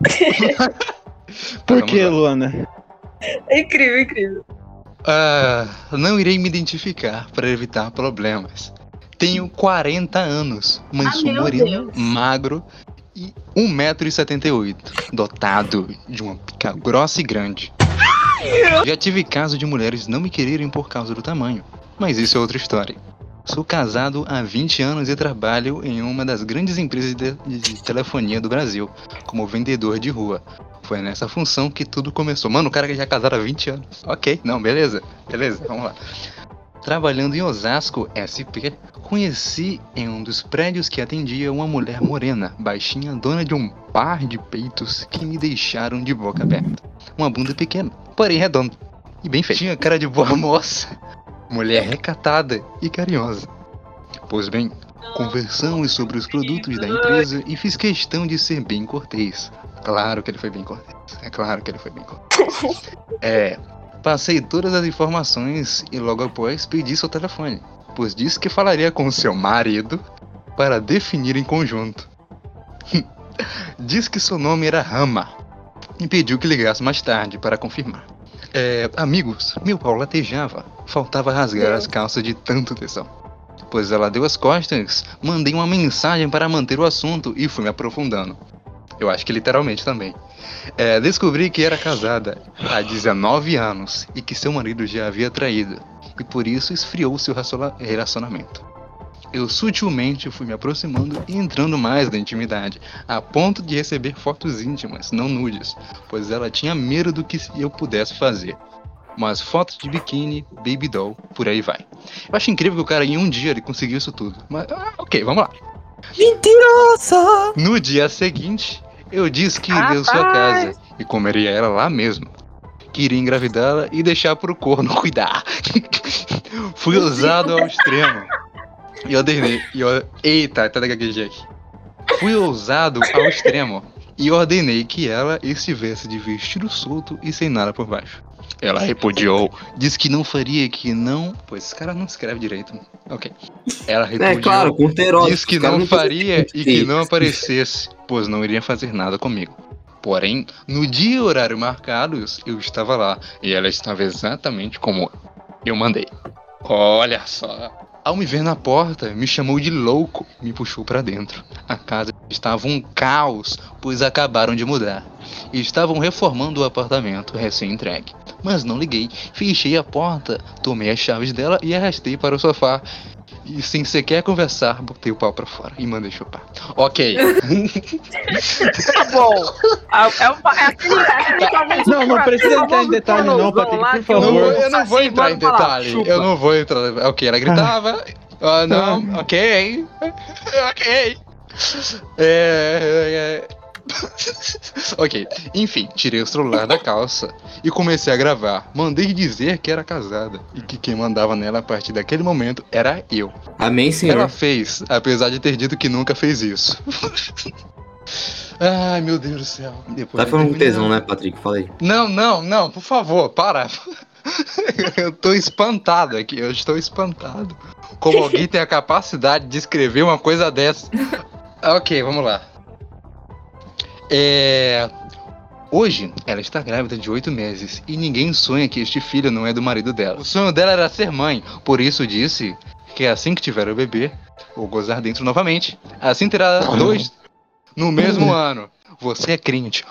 Por que. Luana? É incrível, incrível. Ah, não irei me identificar para evitar problemas. Tenho 40 anos, mas Ah, moreno, magro e 1,78m, dotado de uma pica grossa e grande. Já tive caso de mulheres não me quererem por causa do tamanho, mas isso é outra história. Sou casado há 20 anos e trabalho em uma das grandes empresas de, de telefonia do Brasil, como vendedor de rua. Foi nessa função que tudo começou. Mano, o cara já é casado há 20 anos. Ok, não, beleza. Beleza, vamos lá. Trabalhando em Osasco, SP, conheci em um dos prédios que atendia uma mulher morena, baixinha, dona de um par de peitos que me deixaram de boca aberta. Uma bunda pequena, porém redonda e bem feita. Tinha cara de boa moça, mulher recatada e carinhosa. Pois bem, conversamos sobre os produtos da empresa e fiz questão de ser bem cortês. Claro que ele foi bem cortês. É claro que ele foi bem cortês. É, Passei todas as informações e logo após pedi seu telefone, pois disse que falaria com seu marido para definir em conjunto. Diz que seu nome era Rama e pediu que ligasse mais tarde para confirmar. É, amigos, meu pau latejava, faltava rasgar as calças de tanto tesão. Pois ela deu as costas, mandei uma mensagem para manter o assunto e fui me aprofundando. Eu acho que literalmente também. É, descobri que era casada há 19 anos e que seu marido já havia traído, e por isso esfriou seu relacionamento. Eu sutilmente fui me aproximando e entrando mais na intimidade, a ponto de receber fotos íntimas, não nudes, pois ela tinha medo do que eu pudesse fazer. Mas fotos de biquíni, baby doll, por aí vai. Eu acho incrível que o cara em um dia ele conseguiu isso tudo. Mas, ah, ok, vamos lá. Mentirosa! No dia seguinte, eu disse que iria em sua casa e comeria ela lá mesmo. Queria engravidá-la e deixar pro corno cuidar. Fui ousado ao extremo. E ordenei. E or... Eita, tá daquele jeito. Fui ousado ao extremo e ordenei que ela estivesse de vestido solto e sem nada por baixo. Ela repudiou, disse que não faria, que não. Pois esse cara não escreve direito. Ok. Ela repudiou. É claro, erótico. Disse que não faria e que não aparecesse, pois não iria fazer nada comigo. Porém, no dia e horário marcados, eu estava lá e ela estava exatamente como eu mandei. Olha só. Ao me ver na porta, me chamou de louco e me puxou para dentro. A casa estava um caos, pois acabaram de mudar. E estavam reformando o apartamento recém-entregue. Mas não liguei, fechei a porta, tomei as chaves dela e arrastei para o sofá. E sem sequer conversar, botei o pau pra fora e mandei chupar. Ok. Tá bom. Ah, É, uma, é aquele, é aquele famoso- Não, não precisa aquele entrar em detalhe não, Patrick, por favor. eu não vou entrar em detalhe. Eu não vou entrar. Ok, ela gritava. Ah, não, ok. Ok. É. é, é. ok, enfim, tirei o celular da calça e comecei a gravar. Mandei dizer que era casada e que quem mandava nela a partir daquele momento era eu. Amém, senhor. Ela fez, apesar de ter dito que nunca fez isso. Ai, meu Deus do céu. Depois Tá falando com tesão, né, Patrick? Fala aí. não, não, não, por favor, para. eu tô espantado aqui, eu estou espantado. Como alguém tem a capacidade de escrever uma coisa dessa. Ok, vamos lá. É. Hoje, ela está grávida de oito meses e ninguém sonha que este filho não é do marido dela. O sonho dela era ser mãe, por isso disse que assim que tiver o bebê, vou gozar dentro novamente. Assim terá dois no mesmo ano. Você é crente,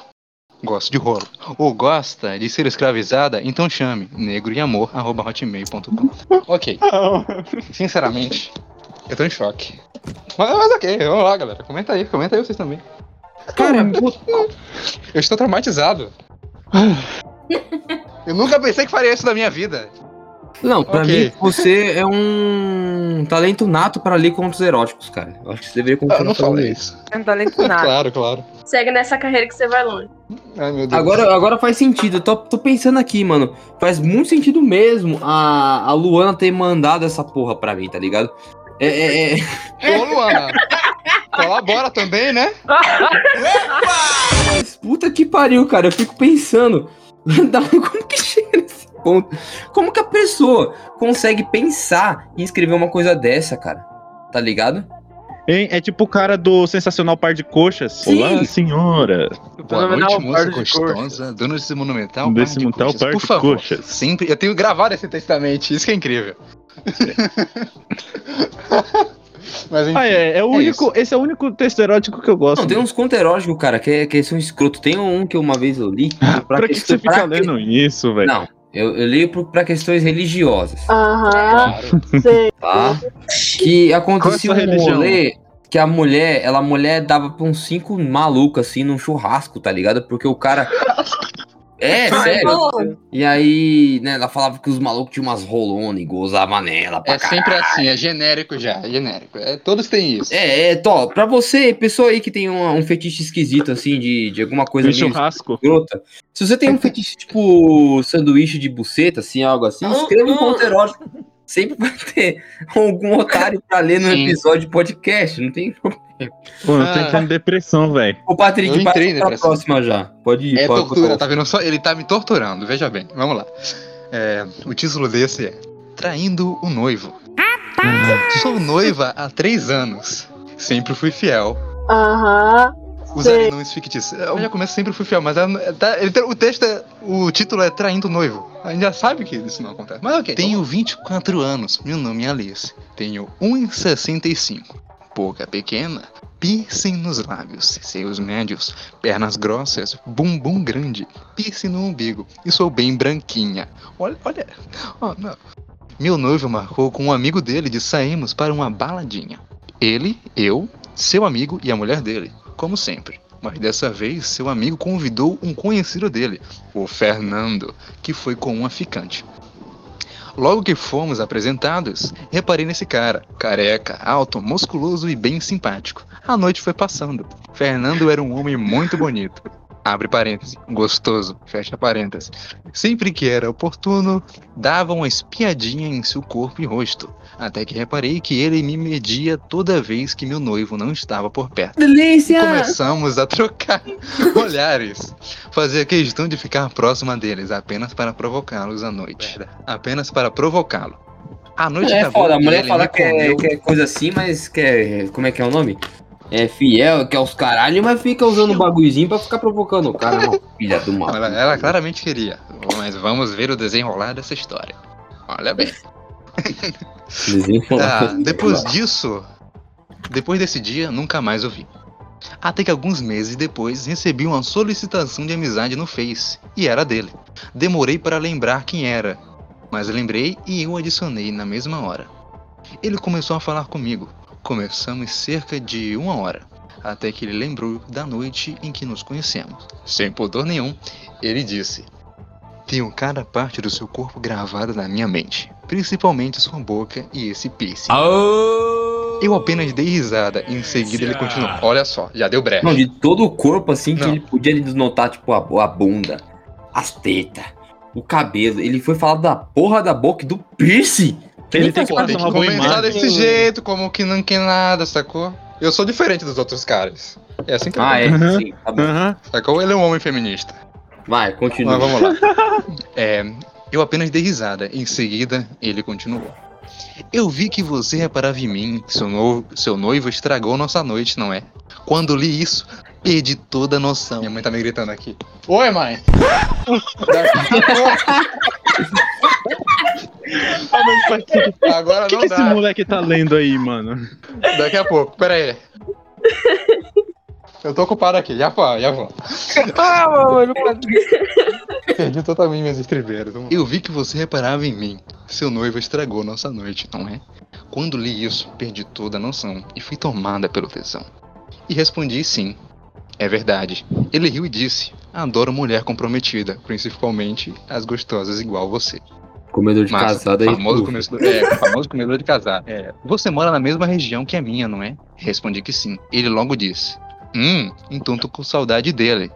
gosta de rolo, ou gosta de ser escravizada, então chame negro e amor hotmail.com. Ok. Sinceramente, eu tô em choque. Mas, mas ok, vamos lá, galera. Comenta aí, comenta aí vocês também. Cara, Eu estou traumatizado. Eu nunca pensei que faria isso na minha vida. não, pra Ok. mim você é um talento nato pra ler contos eróticos, cara. Eu acho que você deveria continuar não fazendo falei isso. isso. Não tá lento nada. Claro, claro. Segue nessa carreira que você vai longe. Ai, meu Deus. Agora, agora faz sentido. Eu tô, tô pensando aqui, mano. Faz muito sentido mesmo a, a Luana ter mandado essa porra pra mim, tá ligado? É, é, é... Ô, Luana. Colabora também, né? Mas puta que pariu, cara. Eu fico pensando. Como que chega nesse ponto? Como que a pessoa consegue pensar em escrever uma coisa dessa, cara? Tá ligado? Hein? É tipo o cara do sensacional par de coxas. Sim. Olá, senhora. Boa noite, moça par de gostosa. Dona desse monumental Desse par de monumental coxas. par Por de favor, coxas. sempre... Eu tenho gravado esse textamente, isso que é incrível. Mas enfim, Ah, é, é o é único. esse é o único texto erótico que eu gosto. Não, tem uns contos eróticos, cara, que, é- que são escroto. Tem um que uma vez eu li. Pra que, que você pra fica que- lendo isso, velho? Não, eu, eu li pro- pra questões religiosas. Aham. claro. Tá? Que acontecia é a um religião? rolê que a mulher, ela a mulher dava pra uns cinco malucos assim num churrasco, tá ligado? Porque o cara. É, sério. E aí, né, ela falava que os malucos tinham umas rolonas e gozava nela pra É sempre caralho. assim, é genérico já, é genérico. É, todos têm isso. É, é, Tó, pra você, pessoa aí que tem um, um fetiche esquisito, assim, de, de alguma coisa meio churrasco. escrota. Se você tem um fetiche, tipo, sanduíche de buceta, assim, algo assim, escreva um conto erótico. Sempre vai ter algum otário pra ler no Sim. episódio de podcast, não tem problema. Pô, eu tô Ah. entrando em depressão, velho. Ô, Patrick, passa pra próxima já. Pode ir, É pode tortura, pode- tá vendo só? Ele tá me torturando, veja bem. Vamos lá. É, o título desse é Traindo o Noivo. Sou noiva há três anos. Sempre fui fiel. Aham. Usarei nomes fictícios. Eu já começo sempre fui fiel, mas é- tá- ele tem- o texto é. O título é Traindo o Noivo. A gente já sabe que isso não acontece. Mas ok. Tenho 24 anos. Meu nome é Alice. Tenho 1,65. Boca pequena. Piercing nos lábios, seios médios, pernas grossas, bumbum grande, piercing no umbigo. E sou bem branquinha. Olha, olha. Oh, não. Meu noivo marcou com um amigo dele de sairmos para uma baladinha. Ele, eu, seu amigo e a mulher dele, como sempre. Mas dessa vez, seu amigo convidou um conhecido dele, o Fernando, que foi com uma ficante. Logo que fomos apresentados, reparei nesse cara, careca, alto, musculoso e bem simpático. A noite foi passando. Fernando era um homem muito bonito. Abre parênteses, gostoso, fecha parênteses. Sempre que era oportuno, dava uma espiadinha em seu corpo e rosto. Até que reparei que ele me media toda vez que meu noivo não estava por perto. Delícia! Começamos a trocar olhares. Fazia questão de ficar próxima deles, apenas para provocá-los à noite. Apenas para provocá-lo. A noite É acabou foda, a e mulher ele fala me que é, que é coisa assim, mas que é. Como é que é o nome? é fiel, que é os caralho, mas fica usando um bagulhozinho pra ficar provocando o cara. Filha do mal. Ela, ela claramente queria. Mas vamos ver o desenrolar dessa história. Olha bem. Ah, depois disso, depois desse dia, nunca mais ouvi. Até que alguns meses depois recebi uma solicitação de amizade no Face e era dele. Demorei para lembrar quem era, mas lembrei e eu adicionei na mesma hora. Ele começou a falar comigo. Começamos cerca de uma hora, até que ele lembrou da noite em que nos conhecemos. Sem pudor nenhum, ele disse: Tenho cada parte do seu corpo gravada na minha mente, principalmente sua boca e esse piercing. Eu apenas dei risada e em seguida ele continuou. Olha só, já deu brecha. Não, de todo o corpo, assim, que ele podia desnotar, tipo, a, a bunda, as tetas, o cabelo. Ele foi falar da porra da boca e do piercing. Ele tem que comentar desse jeito, como que não quer nada, sacou? Eu sou diferente dos outros caras. É assim que eu Ah, é? Sim, tá bom. Sacou? Ele é um homem feminista. Vai, continua. Mas vamos lá. É, eu apenas dei risada. Em seguida, ele continuou. Eu vi que você reparava em mim. Seu noivo, seu noivo estragou nossa noite, não é? Quando li isso, perdi toda a noção. Minha mãe tá me gritando aqui. Oi, mãe! Agora que, não que dá. esse moleque tá lendo aí, mano? Daqui a pouco, pera aí. Eu tô ocupado aqui, já vou, já vou. Ah, mano, Perdi totalmente minhas estribeiras. Eu vi que você reparava em mim. Seu noivo estragou nossa noite, não é? Quando li isso, perdi toda a noção e fui tomada pelo tesão. E respondi sim. É verdade. Ele riu e disse: Adoro mulher comprometida, principalmente as gostosas igual você. Comedor de Massa. casada aí. famoso pô. comedor, é, famoso comedor de casada. É, você mora na mesma região que a minha, não é? Respondi que sim. Ele logo disse: Hum, então tô com saudade dele.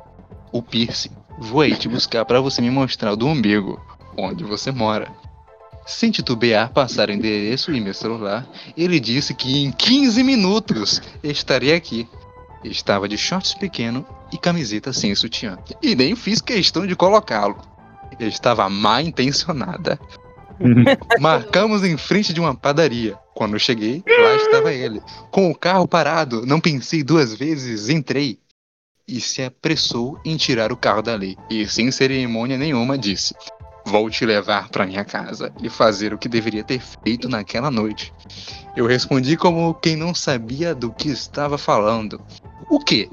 O piercing. Vou aí te buscar pra você me mostrar o do umbigo, onde você mora. Sem titubear, passar o endereço e meu celular, ele disse que em 15 minutos estaria aqui. Estava de shorts pequeno e camiseta sem sutiã. E nem fiz questão de colocá-lo. Estava mal intencionada. Marcamos em frente de uma padaria. Quando eu cheguei, lá estava ele. Com o carro parado, não pensei duas vezes, entrei. E se apressou em tirar o carro dali. E sem cerimônia nenhuma disse: Vou te levar para minha casa e fazer o que deveria ter feito naquela noite. Eu respondi como quem não sabia do que estava falando. O quê?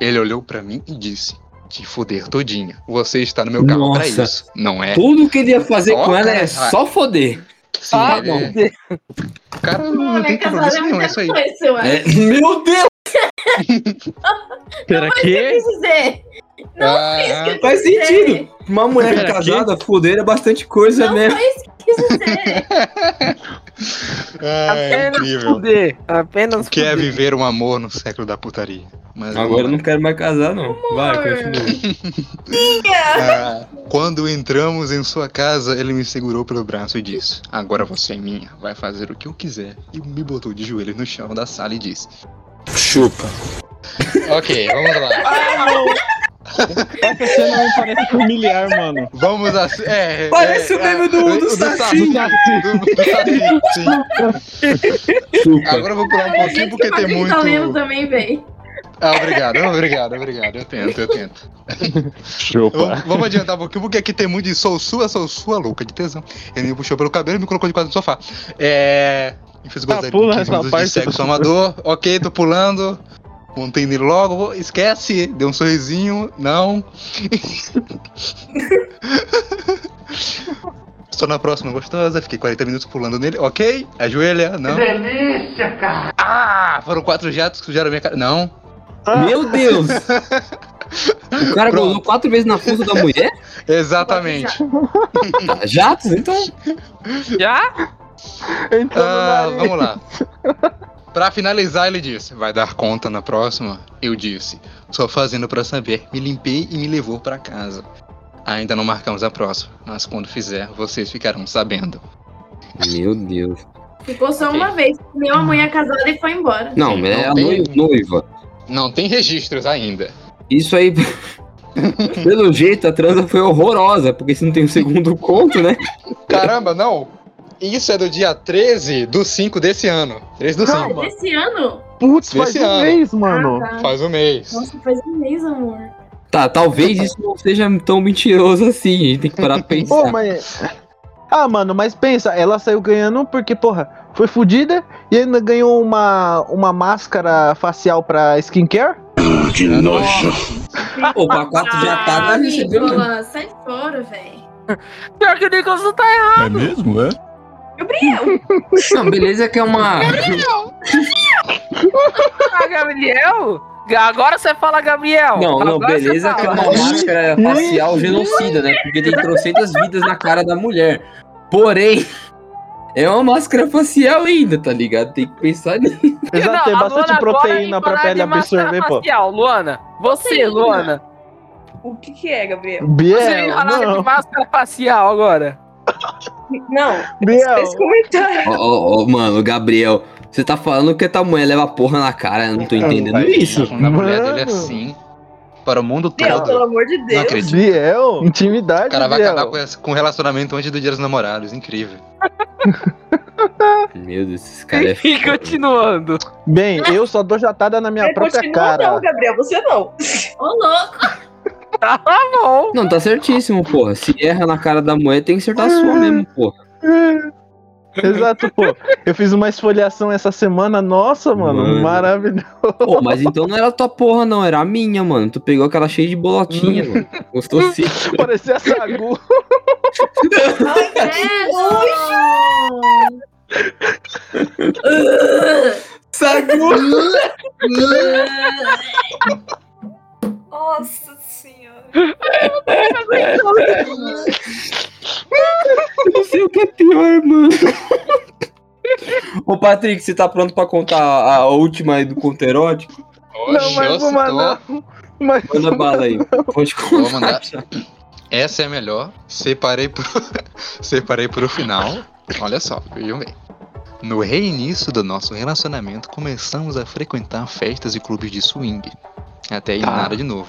Ele olhou para mim e disse: Te foder todinha. Você está no meu carro para isso, não é? Tudo que ele ia fazer Ó, com ela é só foder. Sim, Ah, ele- não. O cara não tem compromisso nenhum, é isso aí. É, meu Deus! Pera, Não que dizer. Não Ah, Faz dizer. sentido. Uma mulher Pera, casada, foder é bastante coisa, Não né? foi isso que quis dizer. Ah, é Apenas incrível. fuder. Apenas Que é fuder. viver um amor no século da putaria. Mas Agora eu não quero mais casar, não. Vai, continua. Ah, quando entramos em sua casa, ele me segurou pelo braço e disse: Agora você é minha, vai fazer o que eu quiser. E me botou de joelhos no chão da sala e disse: Chupa. ok, vamos lá. Essa cena me parece familiar, mano. Vamos assim. É, Parece é, o meme é, do- do Saci. Do, do Saci, sim. Agora eu vou pular um pouquinho gente, porque que tem tá muito. também. Ah, obrigado, obrigado, obrigado. Eu tento, eu tento. Chupa. Vamos, vamos adiantar um pouquinho, porque aqui tem muito de sou sua, sou sua, louca de tesão. Ele me puxou pelo cabelo e me colocou de quase no sofá. É. Me fez gozar Ah, pula de essa 15 minutos parte, de sexo amador. Ok, tô pulando. Montei nele logo. Esquece. Deu um sorrisinho. Não. Estou na próxima gostosa. Fiquei 40 minutos pulando nele. Ok. Ajoelha. Não. Delícia, cara. Ah, foram quatro jatos que sujaram a minha cara. Não. Meu Deus! O cara Pronto. gozou quatro vezes na fuça da mulher? Exatamente. Ah, Jatos? Então. Já? Ah, vamos lá. Pra finalizar, ele disse: Vai dar conta na próxima? Eu disse: Só fazendo pra saber. Me limpei e me levou pra casa. Ainda não marcamos a próxima, mas quando fizer, vocês ficarão sabendo. Meu Deus. Ficou só Ok. uma vez. Comeu a mulher casada e foi embora. Não, Sim, mas é não a tem- noi- noiva. Não tem registros ainda. Isso aí. Pelo jeito, a transa foi horrorosa, porque se não tem o segundo conto, né? Caramba, não! Isso é do dia 13 do 5 desse ano. 13 do 5. Desse ano? Putz, faz Esse um ano. mês, mano. Ah, tá. Faz um mês. Nossa, faz um mês, amor. Tá, talvez isso não seja tão mentiroso assim. A gente tem que parar pra pensar. Pô, mas. Ah, mano, mas pensa, ela saiu ganhando porque, porra, foi fudida e ainda ganhou uma, uma máscara facial pra skincare? Que nojo. O pacote já tá, Ah, recebeu, né? Nicolas, sai fora, velho. Pior que o Nicolas não tá errado. É mesmo, é? Gabriel! Não, beleza que é uma. Ah, Gabriel? Agora você fala Gabriel. Não, não, Agora você beleza que é uma máscara facial genocida, né? Porque tem trocentas vidas na cara da mulher. Porém, é uma máscara facial ainda, tá ligado? Tem que pensar nisso. Exato, tem Não, bastante proteína pra pele absorver, pô. facial, Luana. Você, Proteína. Luana. O que que é, Gabriel? Você vem Biel, falar de não. máscara facial agora. Não, Biel, esse comentário. Ó, ó, ó, mano, Gabriel, você tá falando que tua mulher leva porra na cara, eu não tô entendendo Vai isso. A mulher dele Mano. assim. Para o mundo pelo todo. amor de Não Deus. acredito. Biel, O intimidade, cara vai Biel. acabar com, o relacionamento antes do dia dos namorados. Incrível. Meu Deus, esse cara é E foda. continuando. Bem, eu só dou jatada na minha Ele própria cara. não, Gabriel, você não. Ô, louco. Tá bom. Não, tá certíssimo, porra. Se erra na cara da mulher, tem que acertar a sua mesmo, porra. Exato, pô. Eu fiz uma esfoliação essa semana, nossa, mano, Mano. maravilhoso. Pô, mas então não era tua porra, não, era a minha, mano. Tu pegou aquela cheia de bolotinha, mano. Gostou sim. Parecia sagu. Sagu! Nossa. Não sei o que é pior, mano. Ô, Patrick, você tá pronto pra contar a última aí do conto erótico? Não, mas uma não. Mas Manda bala aí. Pode Vou contar. mandar. Essa é a melhor. Separei pro, separei pro final. Olha só, vejam bem. No reinício do nosso relacionamento, começamos a frequentar festas e clubes de swing. Até aí Tá. nada de novo.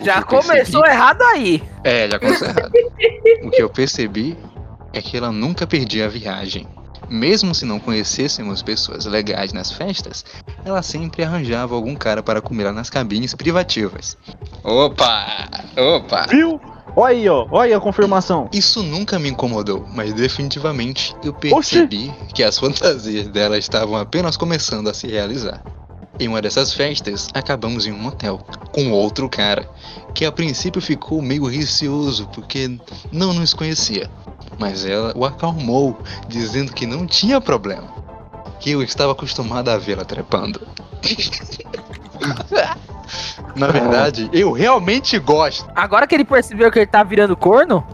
O Já eu percebi- começou errado aí. É, já começou errado. O que eu percebi é que ela nunca perdia a viagem. Mesmo se não conhecêssemos pessoas legais nas festas, ela sempre arranjava algum cara para comer lá nas cabines privativas. Opa! Opa! Viu? Olha aí, ó. Olha aí a confirmação. Isso nunca me incomodou, mas definitivamente eu percebi que as fantasias dela estavam apenas começando a se realizar. Em uma dessas festas, acabamos em um motel com outro cara, que a princípio ficou meio receoso porque não nos conhecia. Mas ela o acalmou, dizendo que não tinha problema, que eu estava acostumado a vê-la trepando. Na verdade, eu realmente gosto. Agora que ele percebeu que ele tá virando corno?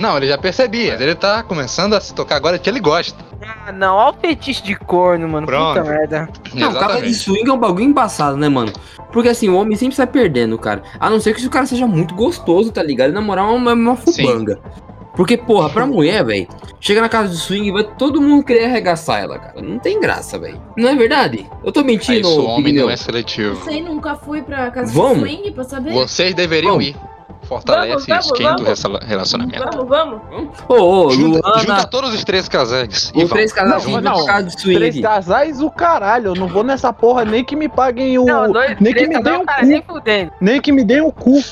Não, ele já percebia, mas ele tá começando a se tocar agora que ele gosta. Ah, não. Olha o fetiche de corno, mano. Pronto. Puta merda. Não, casa de swing é um bagulho embaçado, né, mano? Porque assim, o homem sempre sai perdendo, cara. A não ser que se o cara seja muito gostoso, tá ligado? E namorar uma, uma fubanga. Porque, porra, pra mulher, velho, chega na casa de swing e vai todo mundo querer arregaçar ela, cara. Não tem graça, velho. Não é verdade? Eu tô mentindo, Isso, o homem não é seletivo. Sei, nunca fui pra casa Vamos? de swing pra saber. Vocês deveriam ir. Fortalece Vamos, e vamos, esquenta o vamos. rela- relacionamento. Vamos, vamos. Ô, ô, Junta, Luana, junta todos os três casais. e os três casais Não, não. pra casa de swing Três casais, o caralho. Eu não vou nessa porra nem que me paguem o. Não, dois, nem que me deem o cara, cu. nem. Nem que me deem o cu.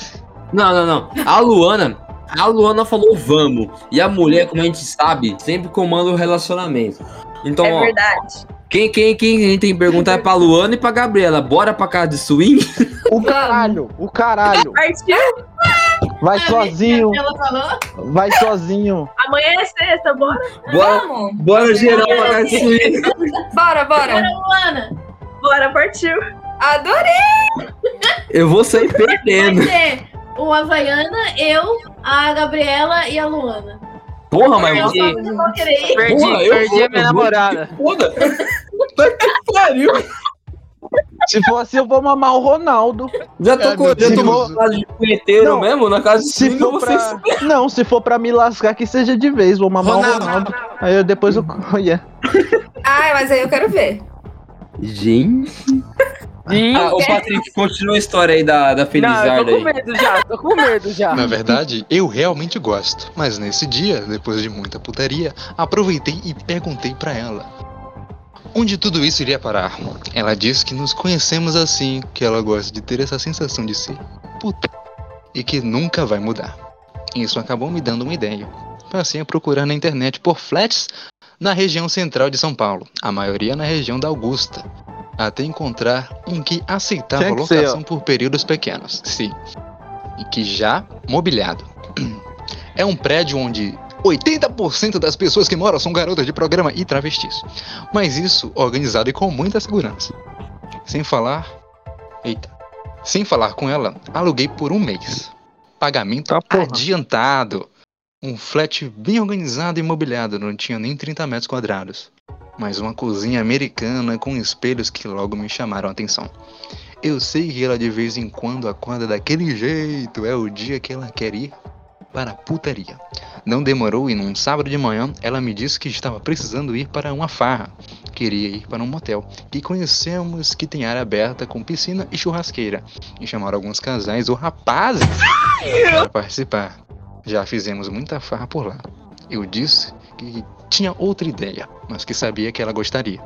Não, não, não. A Luana, a Luana falou vamos. E a mulher, como a gente sabe, sempre comanda o relacionamento. Então, É ó, verdade. quem, quem, quem a gente tem que perguntar é pra Luana e pra Gabriela. Bora pra casa de swing? O caralho, o caralho. Vai sozinho, Ela falou? vai sozinho. Amanhã é sexta, bora. Bora, Vamos. bora geral pra casa. Bora, bora. Bora, Luana. Bora, partiu. Adorei. Eu vou sair Vai perdendo. ser o Havaiana, eu, a Gabriela e a Luana. Porra, mas Eu ir. Perdi, Porra, eu perdi vou, a minha eu namorada. Puta que pariu. Se for assim, eu vou mamar o Ronaldo. Já tô Ai, com já tô com casa de punheteiro Não. mesmo, na casa de Se for pra... ser Não, se for pra me lascar, que seja de vez. Vou mamar Ronaldo. o Ronaldo. Aí eu depois eu. Olha. Ai, mas aí eu quero ver. Gente. Ah, o Patrick, continua a história aí da, da Não, eu Felizarda tô com aí. medo já, tô com medo já. Na verdade, eu realmente gosto. Mas nesse dia, depois de muita putaria, aproveitei e perguntei pra ela: Onde tudo isso iria parar? Ela diz que nos conhecemos assim, que ela gosta de ter essa sensação de ser puta e que nunca vai mudar. Isso acabou me dando uma ideia. Passei a procurar na internet por flats na região central de São Paulo, a maioria na região da Augusta, até encontrar um que aceitava que ser, locação por períodos pequenos. Sim. E que já mobiliado. É um prédio onde 80% das pessoas que moram são garotas de programa e travestis. Mas isso organizado e com muita segurança. Sem falar. Eita. Sem falar com ela, aluguei por um mês. Pagamento porra. adiantado. Um flat bem organizado e mobiliado, não tinha nem 30 metros quadrados. Mas uma cozinha americana com espelhos que logo me chamaram a atenção. Eu sei que ela de vez em quando acorda daquele jeito, é o dia que ela quer ir para a putaria. Não demorou e num sábado de manhã ela me disse que estava precisando ir para uma farra. Queria ir para um motel que conhecemos que tem área aberta com piscina e churrasqueira. E chamaram alguns casais ou rapazes para participar. Já fizemos muita farra por lá. Eu disse que tinha outra ideia, mas que sabia que ela gostaria.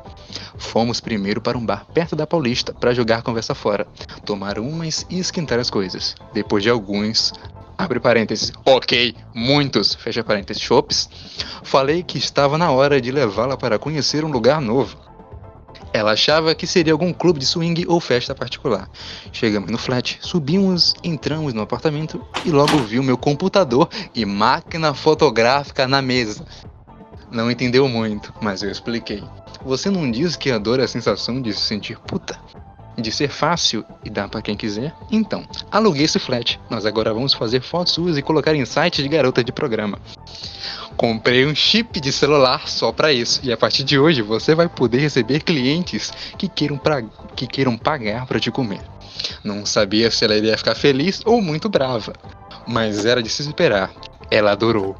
Fomos primeiro para um bar perto da Paulista para jogar conversa fora, tomar umas e esquentar as coisas. Depois de alguns, abre parênteses, ok, muitos, fecha parênteses, chopes, falei que estava na hora de levá-la para conhecer um lugar novo. Ela achava que seria algum clube de swing ou festa particular. Chegamos no flat, subimos, entramos no apartamento e logo vi o meu computador e máquina fotográfica na mesa. Não entendeu muito, mas eu expliquei. Você não diz que adora a sensação de se sentir puta? De ser fácil e dar pra quem quiser? Então, aluguei esse flat. Nós agora vamos fazer fotos suas e colocar em site de garota de programa. Comprei um chip de celular só pra isso. E a partir de hoje você vai poder receber clientes que queiram, pra, que queiram pagar pra te comer. Não sabia se ela iria ficar feliz ou muito brava. Mas era de se esperar. Ela adorou.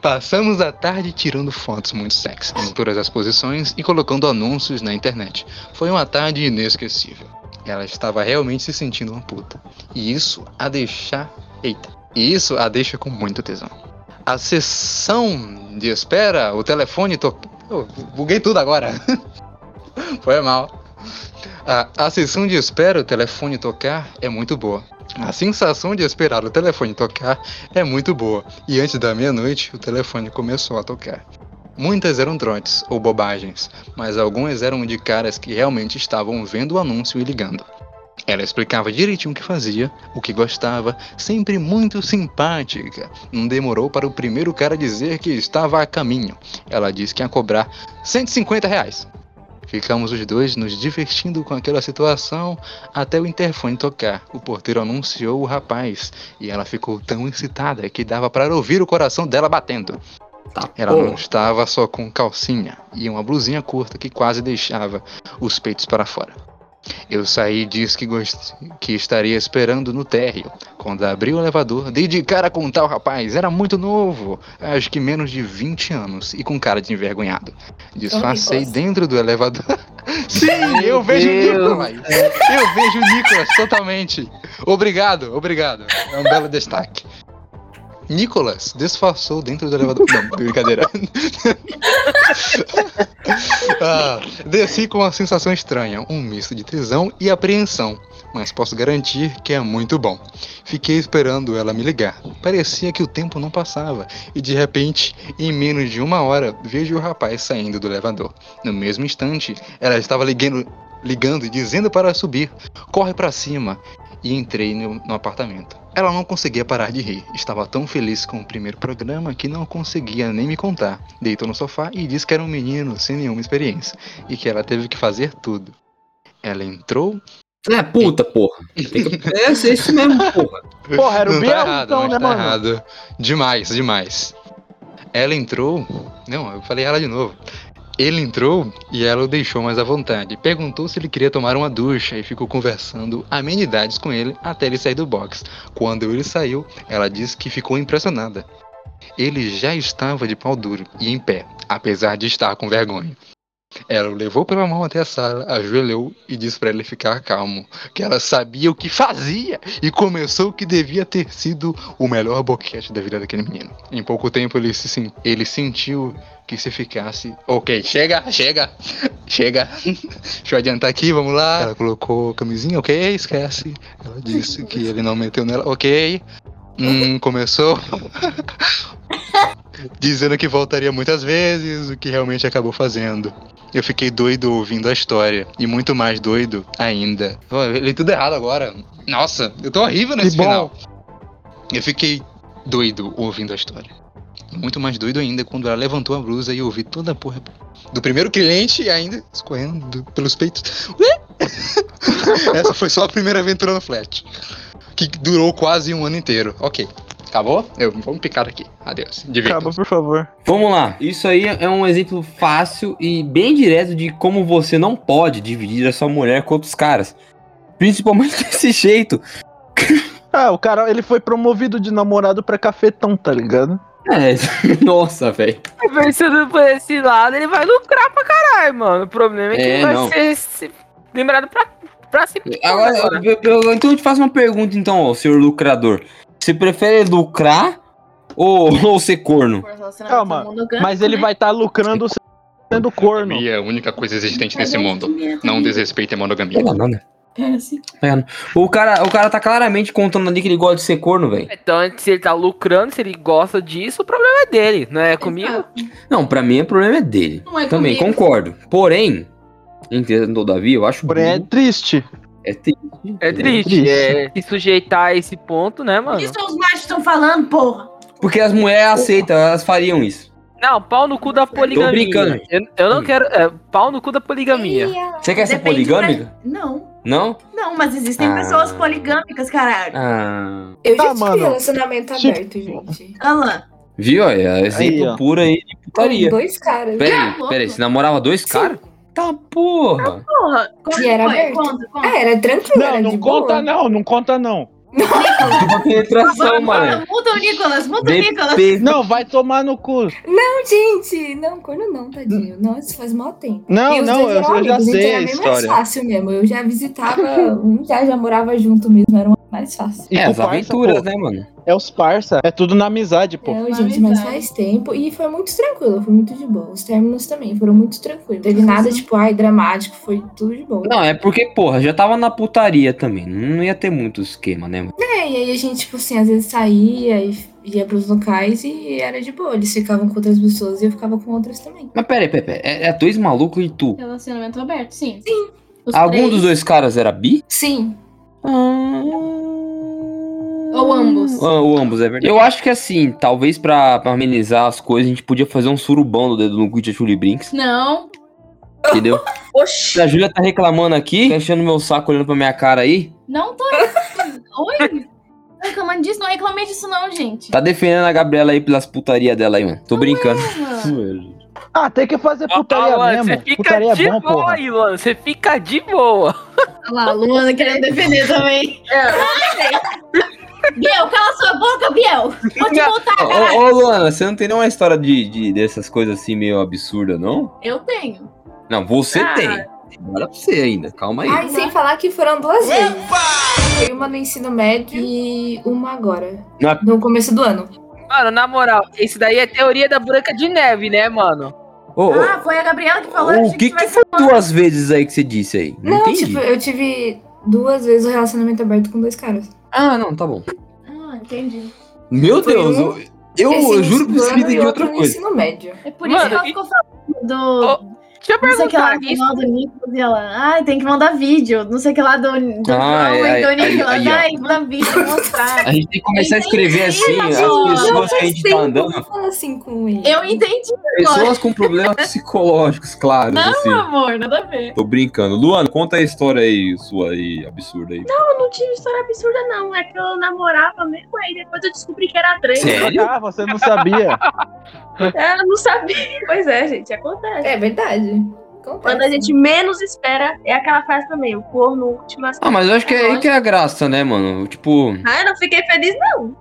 Passamos a tarde tirando fotos muito sexy em todas as posições e colocando anúncios na internet. Foi uma tarde inesquecível. Ela estava realmente se sentindo uma puta. E isso a deixar. Eita. E isso a deixa com muito tesão. A sessão de espera, o telefone to... Eu buguei tudo agora. Foi mal. A, a sessão de espera, o telefone tocar, é muito boa. A sensação de esperar o telefone tocar é muito boa. E antes da meia-noite, o telefone começou a tocar. Muitas eram trotes ou bobagens, mas algumas eram de caras que realmente estavam vendo o anúncio e ligando. Ela explicava direitinho o que fazia, o que gostava, sempre muito simpática. Não demorou para o primeiro cara dizer que estava a caminho. Ela disse que ia cobrar 150 reais. Ficamos os dois nos divertindo com aquela situação até o interfone tocar. O porteiro anunciou o rapaz e ela ficou tão excitada que dava para ouvir o coração dela batendo. Ela não estava só com calcinha e uma blusinha curta que quase deixava os peitos para fora. Eu saí e disse que, gost... que estaria esperando no térreo. Quando abri o elevador, dei de cara com tal rapaz. Era muito novo, acho que menos de 20 anos, e com cara de envergonhado. Disfarcei dentro do elevador. Sim, eu vejo o. Nicolas. Eu vejo o Nicolas totalmente. Obrigado, obrigado. É um belo destaque. Nicolas disfarçou dentro do elevador. Não, brincadeira. Ah, desci com uma sensação estranha, um misto de tesão e apreensão, mas posso garantir que é muito bom. Fiquei esperando ela me ligar. Parecia que o tempo não passava e de repente, em menos de uma hora, vejo o rapaz saindo do elevador. No mesmo instante, ela estava ligando, ligando e dizendo para subir. Corre para cima. E entrei no, no apartamento. Ela não conseguia parar de rir. Estava tão feliz com o primeiro programa que não conseguia nem me contar. Deitou no sofá e disse que era um menino sem nenhuma experiência e que ela teve que fazer tudo. Ela entrou. É, puta, porra. Que... É isso mesmo, porra. Porra, era o não Biel, tá errado, então, mas né, tá mano? errado. Demais, demais. Ela entrou. Não, eu falei ela de novo. Ele entrou e ela o deixou mais à vontade. Perguntou se ele queria tomar uma ducha e ficou conversando amenidades com ele até ele sair do box. Quando ele saiu, ela disse que ficou impressionada. Ele já estava de pau duro e em pé, apesar de estar com vergonha. Ela o levou pela mão até a sala, ajoelhou e disse pra ele ficar calmo, que ela sabia o que fazia e começou o que devia ter sido o melhor boquete da vida daquele menino. Em pouco tempo ele, se, sen- ele sentiu que se ficasse. Ok, chega, chega, chega. Deixa eu adiantar aqui, vamos lá. Ela colocou camisinha, ok, esquece. Ela disse que ele não meteu nela, ok. Hum, começou. Dizendo que voltaria muitas vezes, o que realmente acabou fazendo. Eu fiquei doido ouvindo a história. E muito mais doido ainda. Pô, eu li tudo errado agora. Nossa, eu tô horrível nesse final. Eu fiquei doido ouvindo a história. Muito mais doido ainda quando ela levantou a blusa e eu ouvi toda a porra do primeiro cliente ainda escorrendo pelos peitos. Essa foi só a primeira aventura no Flat. Que durou quase um ano inteiro. Ok. Acabou? Eu, vamos picar aqui. Adeus. Divirtam-se. Acaba, por favor. Vamos lá. Isso aí é um exemplo fácil e bem direto de como você não pode dividir a sua mulher com outros caras. Principalmente desse jeito. Ah, o cara, ele foi promovido de namorado pra cafetão, tá ligado? É, nossa, velho. Pensando por esse lado, ele vai lucrar pra caralho, mano. O problema é que É, ele vai não. ser, se- lembrado pra, pra se Agora, eu, eu- então eu te faço uma pergunta, então, ó, senhor lucrador. Você prefere lucrar ou, ou ser corno? Calma, mas ele vai estar lucrando sendo corno. Monogamia é a única coisa existente nesse mundo. Não desrespeite a monogamia. Não, né? É assim. O cara, o cara tá claramente contando ali que ele gosta de ser corno, velho. Então, se ele tá lucrando, se ele gosta disso, o problema é dele, não é comigo? Não, pra mim o problema é dele. Não é Também comigo. concordo. Porém, entendo todavia, eu acho Porém, é triste. É triste. É triste, é se sujeitar a esse ponto, né, mano? Isso os machos estão falando, porra. Porque as mulheres aceitam, elas fariam isso. Não, pau no cu da poligamia. brincando. Eu, eu não quero. É, pau no cu da poligamia. Você quer ser Depende poligâmica? pra- Não, Não? não, mas existem Ah. pessoas poligâmicas, caralho. Ah. Eu já Tá, tive relacionamento Tipo- aberto, gente. Olha lá. Viu? É exemplo Aí, puro aí de putaria. Com dois caras. Peraí, peraí, você namorava dois caras? Tá porra. Porra, como E era foi? aberto. Conta, conta. Ah, era tranquilo, Não, era não de conta boa. não, não conta não. Uma penetração, mano. Muda o Nicolas, muda o Nicolas. Não, vai tomar no cu. Não, gente, não, corno não, tadinho. Não, isso faz mal tempo. Não, não, eu, eu já sei a era bem história. mais fácil mesmo. Eu já visitava, um já, já morava junto mesmo, era mais fácil. E É, as parça, aventuras, pô, né, mano? É os parça, é tudo na amizade, pô. É, gente, mas faz tempo e foi muito tranquilo, foi muito de boa. Os términos também foram muito tranquilos. Teve nada, tipo, ai, dramático, foi tudo de boa. Não, é porque, porra, já tava na putaria também. Não ia ter muito esquema, né, mano? É, e aí a gente, tipo assim, às vezes saía e ia pros locais e era de boa. Eles ficavam com outras pessoas e eu ficava com outras também. Mas peraí, peraí, peraí. É, é dois malucos e tu? Relacionamento aberto, sim. Sim. Algum dos dois caras era bi? Sim. Ou ambos. Ah, Ou ambos, é verdade. Eu acho que assim, talvez pra, pra amenizar as coisas, a gente podia fazer um surubão do dedo no cu de Chuli Brinks, Não. entendeu? Oxi. A Júlia tá reclamando aqui, tá enchendo meu saco olhando pra minha cara aí. Não tô. Oi? Tô reclamando disso? Não reclamei disso, não, gente. Tá defendendo a Gabriela aí pelas putaria dela aí, mano. Tô brincando. Ah, tem que fazer putaria Luan, mesmo. você fica Putaria é de bom, boa porra. aí, Luan. Você fica de boa. Olha lá, a Luana querendo defender também. Biel, cala sua boca, Biel. Vou te voltar, Ô, caralho. ô, Luana, você não tem nenhuma história de, de- dessas coisas assim meio absurda, não? Eu tenho. Não, você Ah. tem. Bora pra você ainda, calma aí. Ai, sem falar que foram duas vezes. Foi uma no ensino médio e uma agora. Na- No começo do ano. Mano, na moral, esse daí é teoria da Branca de Neve, né, mano? Ah, foi a Gabriela que falou. o que que tivesse foi duas vezes aí que você disse aí? Não, Não, tipo, eu tive duas vezes o relacionamento aberto com dois caras. Ah, não, tá bom. Ah, entendi. Meu Foi Deus, um- eu, eu, juro que você me entendi e outra coisa. ensino médio. É por isso Mano, que ela ficou falando do. Ô, Deixa eu Não sei que lá perguntar, do isso, do Nicolas e ela. Ai, tem que mandar vídeo. Não sei o que lá do, do Ah, João é, e do Nicolas. aí, ó. Ai, manda vídeo mostrar. A gente tem que começar a escrever assim as Não, pessoas que a gente tá andando. Assim com ele. Eu entendi. Pessoas com problemas psicológicos, claro. Não, assim. amor, nada a ver. Tô brincando. Luana, conta a história aí, sua aí, absurda aí. Eu não tive história absurda, não. É que eu namorava mesmo, aí depois eu descobri que era três. Sério? Ah, você não sabia. É, eu não sabia. Pois é, gente, acontece. É verdade. Acontece. Quando a gente menos espera, é aquela fase também, o corno último. Ah, mas eu acho que é aí que é a graça, né, mano? Tipo. Ah, eu não fiquei feliz, não.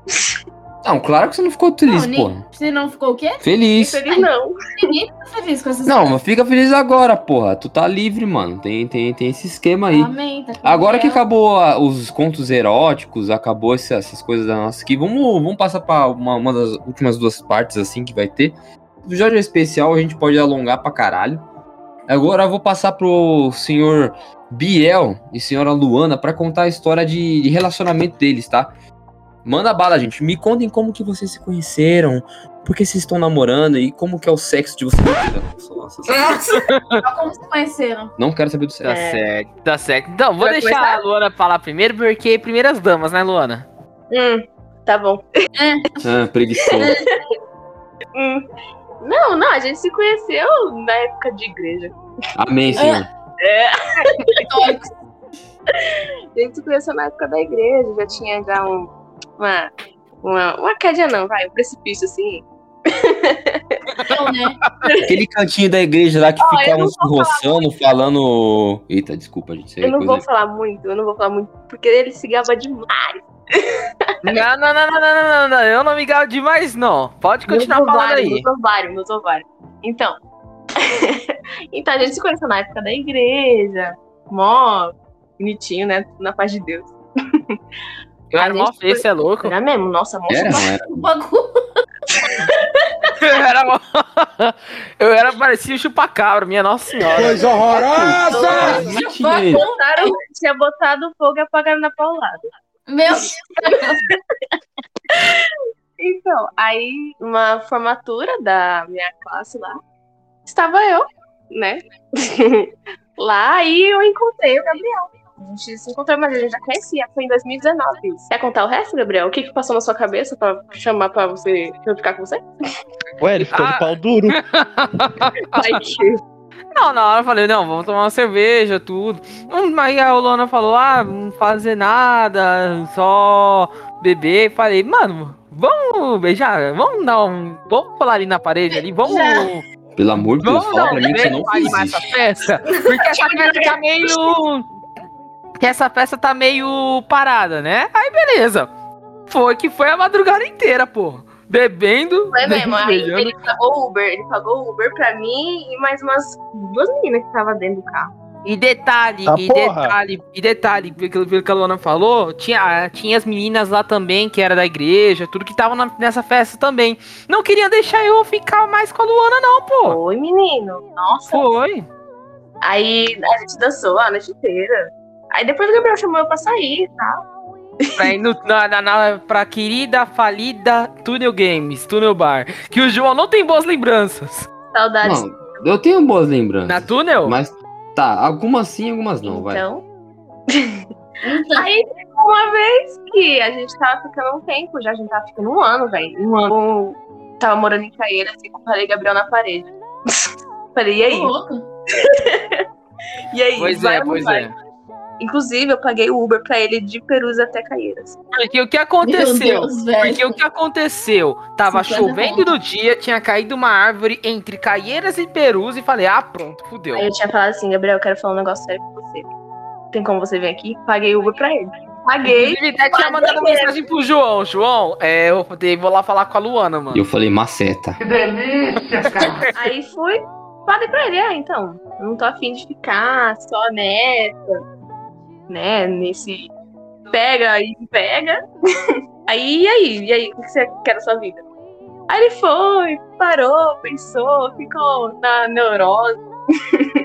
Não, claro que você não ficou feliz, Não, pô. nem- Você não ficou o quê? Feliz. Feliz não. Ninguém tá feliz com essas Não, coisas. mas fica feliz agora, porra. Tu tá livre, mano. Tem, tem, tem esse esquema aí. Amém, tá Agora que acabou a- os contos eróticos, acabou essa- essas coisas da nossa aqui, vamos, vamos passar pra uma, uma das últimas duas partes, assim, que vai ter. O episódio é especial, a gente pode alongar pra caralho. Agora eu vou passar pro senhor Biel e senhora Luana pra contar a história de, de relacionamento deles, tá? Manda bala, gente. Me contem como que vocês se conheceram, por que vocês estão namorando e como que é o sexo de vocês. Nossa, Como se conheceram? Não quero saber do Tá sexo. certo, tá certo. Então, vou Vai deixar começar? a Luana falar primeiro, porque primeiras damas, né, Luana? Hum, tá bom. Ah, preguiçoso. Hum. Não, não, a gente se conheceu na época de igreja. Amém, senhor. É. A gente se conheceu na época da igreja, já tinha já um, uma, uma, uma queda não, vai, um precipício assim. Então, né? Aquele cantinho da igreja lá que eu fica não uns roçando, falando. Eita, desculpa, gente. é Eu não coisa- vou falar muito, eu não vou falar muito, porque ele se gaba demais. Não, não, não, não, não, não, não, não, eu não me galo demais, não. Pode continuar falando ovários, aí. Nos ovários, nos ovários. Então. então, a gente se conheceu na época da igreja. Mó bonitinho, né? Na paz de Deus. Eu era mó feio, você é louco. Era mesmo? Nossa, mó Era, não era? O bagulho. Eu era. Eu era parecia chupacabra, minha nossa senhora. Coisa horrorosa! Botaram, tinha botado fogo e apagaram na paulada. Meu Deus. Então, aí, uma formatura da minha classe lá, estava eu, né? lá e eu encontrei o Gabriel. A gente se encontrou, mas a gente já conhecia, foi em 2019. isso. Quer contar o resto, Gabriel? O que, que passou na sua cabeça pra chamar pra você pra eu ficar com você? Ué, ele ficou Ah. de pau duro. Ai, que... Não, na hora eu falei, não, vamos tomar uma cerveja, tudo. Hum, Aí a Olona falou, ah, não fazer nada, só beber. Falei, mano, vamos beijar, vamos dar um. Vamos pular ali na parede ali, vamos. Pelo amor de Deus, fala pra mim que você não essa festa. Porque essa festa tá meio. Que essa festa tá meio parada, né? Aí beleza. Foi que foi a madrugada inteira, pô. Bebendo. Foi mesmo. Aí ele pagou o Uber, ele pagou o Uber pra mim e mais umas duas meninas que estavam dentro do carro. E detalhe, Ah, e porra. detalhe, e detalhe, pelo, pelo que a Luana falou, tinha, tinha as meninas lá também, que era da igreja, tudo que estavam na- nessa festa também. Não queriam deixar eu ficar mais com a Luana, não, pô. Oi, menino. Nossa. Foi. Aí a gente dançou a noite inteira. Aí depois o Gabriel chamou eu pra sair e tal. Pra, ir no, na, na, na- pra querida, falida Tunnel Games, Tunnel Bar. Que o João não tem boas lembranças. Saudades. Não, eu tenho boas lembranças. Na Tunnel? Mas tá, algumas sim, algumas não, vai. Então. Aí, uma vez que a gente tava ficando um tempo já, a gente tava ficando um ano, velho. Um ano. Tava morando em Caeiras e falei Gabriel na parede. falei, e aí? Tô louca. E aí? Pois vai é, pois vai? é. Inclusive, eu paguei o Uber pra ele de Perus até Caeiras. Porque o que aconteceu? Deus. Porque o que aconteceu? Tava 50 chovendo no dia, tinha caído uma árvore entre Caieiras e Perus e falei, ah, pronto, fudeu. Aí eu tinha falado assim, Gabriel, eu quero falar um negócio sério com você. Tem como você vir aqui? Paguei o Uber pra ele. Paguei. Inclusive, até tinha mandado mensagem pro João. João, é, eu vou lá falar com a Luana, E mano. eu falei, maceta. Aí fui, falei pra ele, ah, então, não tô afim de ficar só nessa, né, nesse pega e pega. aí, e aí? E aí, o que você quer da sua vida? Aí ele foi, parou, pensou, ficou na neurose.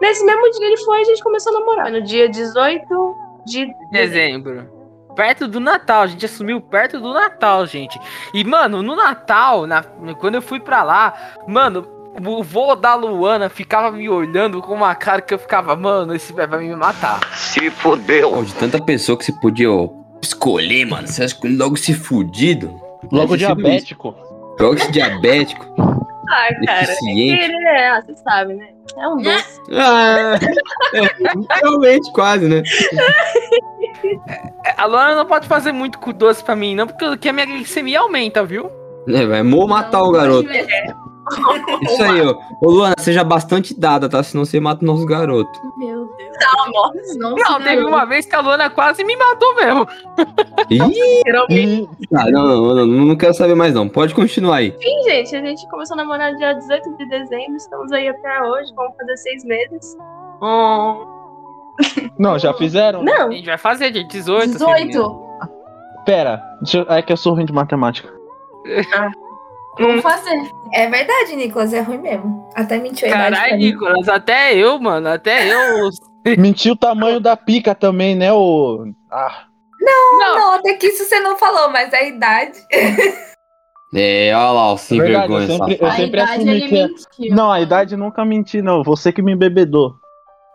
Nesse mesmo dia ele foi e a gente começou a namorar. No dia 18 de Dezembro. Perto do Natal, a gente assumiu perto do Natal, gente. E, mano, no Natal, na- quando eu fui pra lá, mano, o vô da Luana ficava me olhando com uma cara que eu ficava, mano, esse velho vai me matar. Se fodeu. Pô, de tanta pessoa que você podia ó, escolher, mano, você acha que logo se fudido? Logo diabético. Logo esse diabético. Ah, cara. Deficiente. Ele é, ah, você sabe, né? É um doce. Ah, é, realmente, quase, né? A Luana não pode fazer muito com doce pra mim, não, porque a minha glicemia aumenta, viu? É, vai matar o garoto. Isso aí, ó. Ô, Luana, seja bastante dada, tá? Senão você mata o nosso garoto. Meu Deus. Calma. Não, Não, teve uma vez que a Luana quase me matou mesmo. Ih! Ah, não, não, não, não quero saber mais não. Pode continuar aí. Enfim, gente, a gente começou a namorar dia 18 de dezembro, estamos aí até hoje, vamos fazer seis meses. Hum, Não, já fizeram? a Não, gente vai fazer, gente. 18. 18. Pera, deixa eu- é que eu sou ruim de matemática. Vamos fazer. É verdade, Nicolas, é ruim mesmo. Até mentiu a idade pra Caralho, mim. Nicolas, até eu, mano, até eu. Mentiu o tamanho da pica também, né, ô... Ah, Não, não, até que isso você não falou, mas a idade. É, olha lá, o sem verdade, eu vergonha. sempre, safado. eu a sempre idade assumi ele que... é- mentiu. Não, a idade nunca menti, não. Você que me embebedou.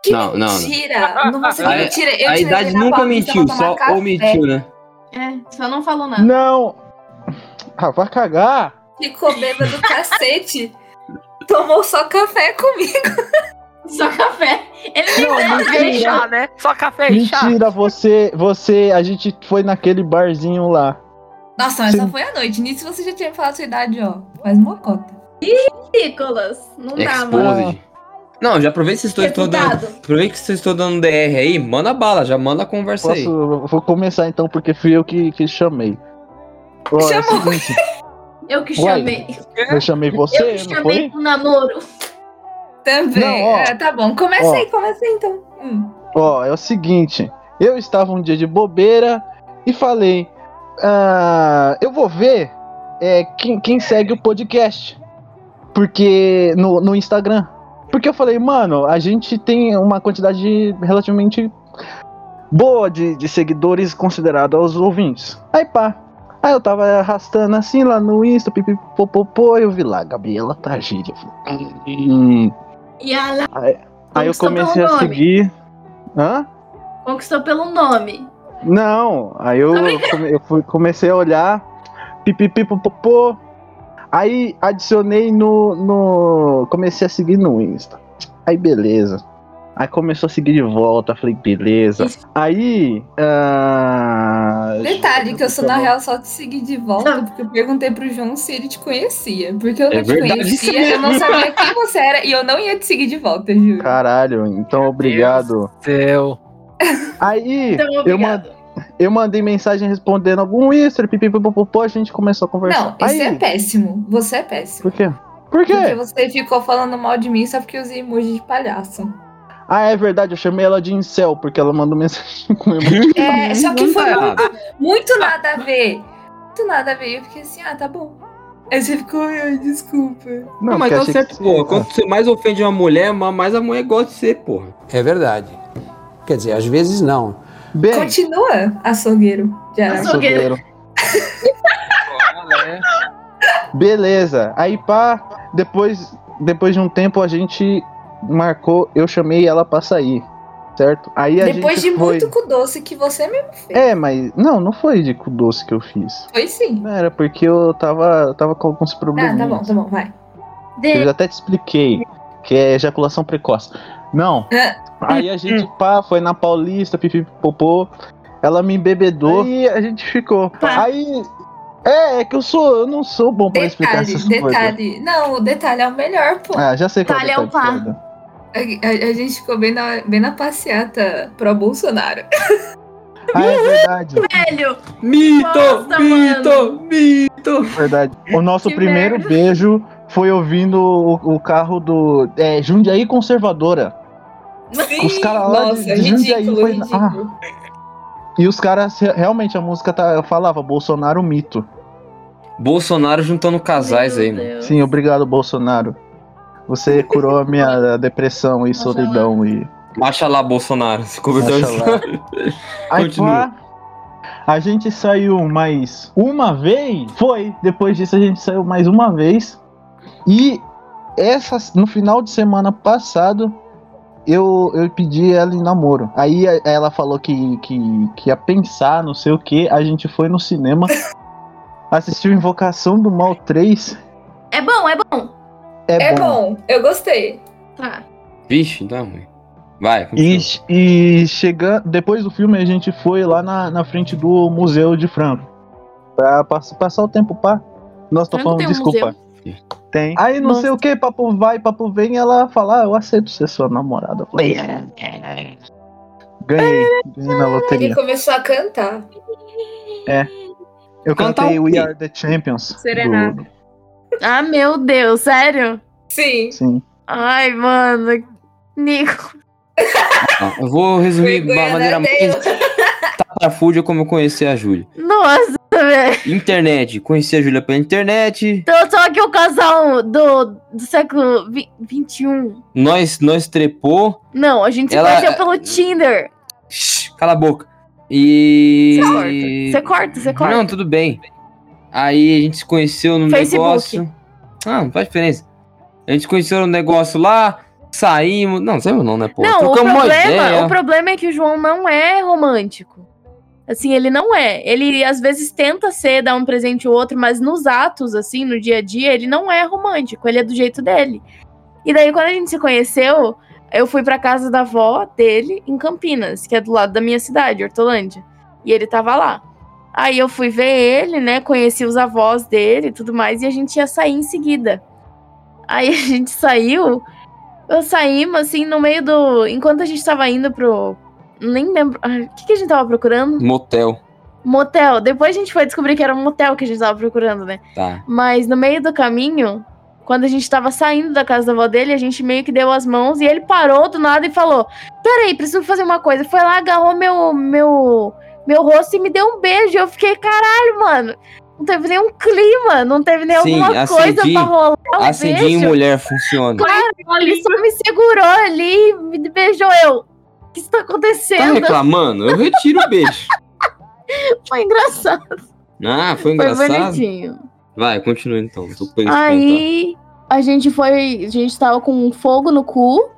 Que Não, não, não. mentira! Não, você A- que mentira. Eu A idade nunca mentiu, só café. omitiu, né? É, só não falou nada. Não! Ah, vai cagar! Ficou bêbado do cacete. Tomou só café comigo. Só café. Ele nem Não, deve Café e deixar. chá, né? Só café e chá. Mentira, você, você, a gente foi naquele barzinho lá. Nossa, mas só foi à noite. Nisso você já tinha me falado sua idade, ó. Faz uma cota. Nicolas. Não dá, mano. Não, já aproveita que vocês estão dando. Aproveita que vocês estão dando DR aí, manda bala, já manda a conversa Posso, aí. eu vou começar então, porque fui eu que, que chamei. Ó, é o Chamou. seguinte, Eu que chamei. eu chamei Eu você, que não chamei foi? pro namoro. Também. Não, ó. É, tá bom. Comecei, Ó. comecei então. Hum. Ó, é o seguinte, eu estava um dia de bobeira e falei, ah, eu vou ver é, quem, quem segue o podcast, porque no, no Instagram. Porque eu falei, mano, a gente tem uma quantidade relativamente boa de, de seguidores considerado aos ouvintes. Aí pá. Aí eu tava arrastando assim lá no Insta, pipipopopô, eu vi lá, Gabriela Tagíria. Eu falei, Hum. E ela Aí, aí eu comecei a nome. seguir. Hã? conquistou pelo nome. Não, aí eu, eu fui, comecei a olhar, pipipipopopô, aí adicionei no, no. Comecei a seguir no Insta. Aí beleza. Aí começou a seguir de volta, falei, beleza. Aí. ah, Detalhe que eu sou na real só te seguir de volta, porque eu perguntei pro João se ele te conhecia. Porque eu não É te conhecia, eu não sabia quem você era e eu não ia te seguir de volta, juro. Caralho, então obrigado. Céu. Aí Então, eu, obrigado. man- eu mandei mensagem respondendo algum Insta, pipipipopopô, a gente começou a conversar. Não, isso Aí, é péssimo. Você é péssimo. Por quê? Por Porque quê? você ficou falando mal de mim só porque eu usei emoji de palhaço. Ah, é verdade, eu chamei ela de incel, porque ela mandou mensagem com emoji. É, só que Não foi muito, muito nada a ver. Muito nada a ver. Eu fiquei assim, ah, tá bom. Aí você ficou, ai, desculpa. Não, mas porque tá certo, você- porra. Quando você mais ofende uma mulher, ma- mais a mulher gosta de ser, porra. É verdade. Quer dizer, às vezes não. Bem, Continua, açougueiro. Açougueiro. açougueiro. né? Beleza. Aí pá, depois, depois de um tempo a gente marcou, eu chamei ela pra sair, certo? Aí a Depois de gente foi. muito com doce que você mesmo fez. É, mas não, não foi de cu doce que eu fiz. Foi sim. Não, Era porque eu tava, eu tava com alguns Ah, problemas. tá bom, tá bom, vai. Eu De... já até te expliquei, que é ejaculação precoce. Não. Aí a gente, pá, foi na Paulista, pipipopô. Ela me embebedou e a gente ficou. Tá. Aí. É, é que eu sou. Eu não sou bom pra explicar Detalhe, essas coisas. detalhe. Não, o detalhe é o melhor, pô. Ah, já sei qual Detalhe é o detalhe, pá. A, a- a gente ficou bem na, bem na passeata pro Bolsonaro. Ah, é verdade. Velho, Mito! Nossa, mito! mano. Mito! Verdade. O nosso Que primeiro merda. beijo foi ouvindo o, o carro do. É, Jundiaí Conservadora. Sim, Os caras lá de- nossa, de Jundiaí ridículo, foi- ridículo. E os caras, re- realmente, a música tá, falava Bolsonaro mito. Bolsonaro juntando casais Meu aí, mano. Deus. Sim, obrigado, Bolsonaro. Você curou a minha depressão e solidão e. Marcha lá, Bolsonaro. Se converteu Aí, Continua. a gente saiu mais uma vez. Foi. Depois disso a gente saiu mais uma vez. E essa, no final de semana passado, eu, eu pedi ela em namoro. Aí a- ela falou que, que, que ia pensar, não sei o que. A gente foi no cinema, assistiu Invocação do Mal 3. É bom, é bom. É, É bom. bom, eu gostei. Tá. Vixe, então é ruim. Vai, E, continua. e chegando, depois do filme a gente foi lá na, na frente do Museu de Franco. Pra pass- passar o tempo, pá. Nossa, tô falando, tem um desculpa. Tem. Aí não sei o que, papo vai, papo vem, ela fala, ah, eu aceito ser sua namorada. Eu falei, "É, é." ganhei, ganhei na Ele loteria. começou a cantar. É. Eu Cantar cantei o We quê? Are the Champions. Serenata. do- Ah, meu Deus, sério? Sim. Sim. Ai, mano. Nico. Ah, eu vou resumir de uma maneira mais tapafúrdia como eu conheci a Júlia. Nossa, velho. Internet. Conheci a Júlia pela internet. Então, só que o casal do, do século 21. Nós, nós trepou. Não, a gente se Ela- conheceu pelo Tinder. Shhh, cala a boca. E. Você corta, você corta. Não, tudo bem. Aí a gente se conheceu no Facebook. negócio. Ah, não faz diferença. A gente se conheceu no negócio lá, saímos. Não, saímos não, né, pô? Não, o Trocamos problema, o problema é que o João não é romântico. Assim, ele não é. Ele às vezes tenta ser, dar um presente ou outro, mas nos atos, assim, no dia a dia, ele não é romântico. Ele é do jeito dele. E daí, quando a gente se conheceu, eu fui pra casa da avó dele em Campinas, que é do lado da minha cidade, Hortolândia. E ele tava lá. Aí eu fui ver ele, né? Conheci os avós dele e tudo mais, e a gente ia sair em seguida. Aí a gente saiu. Eu saímos assim no meio do. Enquanto a gente tava indo pro. Nem lembro. O que, que a gente tava procurando? Motel. Motel. Depois a gente foi descobrir que era um motel que a gente tava procurando, né? Tá. Mas no meio do caminho, quando a gente tava saindo da casa da avó dele, a gente meio que deu as mãos e ele parou do nada e falou: Peraí, preciso fazer uma coisa. Foi lá, agarrou meu, meu, meu rosto e me deu um beijo. Eu fiquei, caralho, mano. Não teve nenhum clima, não teve nem Sim, alguma coisa acendinho- pra rolar. um beijo. mulher funciona. Claro, ele só me segurou ali e me beijou eu. O que está Tá acontecendo? reclamando? Eu retiro o beijo. Foi engraçado. Ah, foi Foi engraçado. bonitinho. Vai, continua então. Aí a gente foi. A gente tava com um fogo no cu.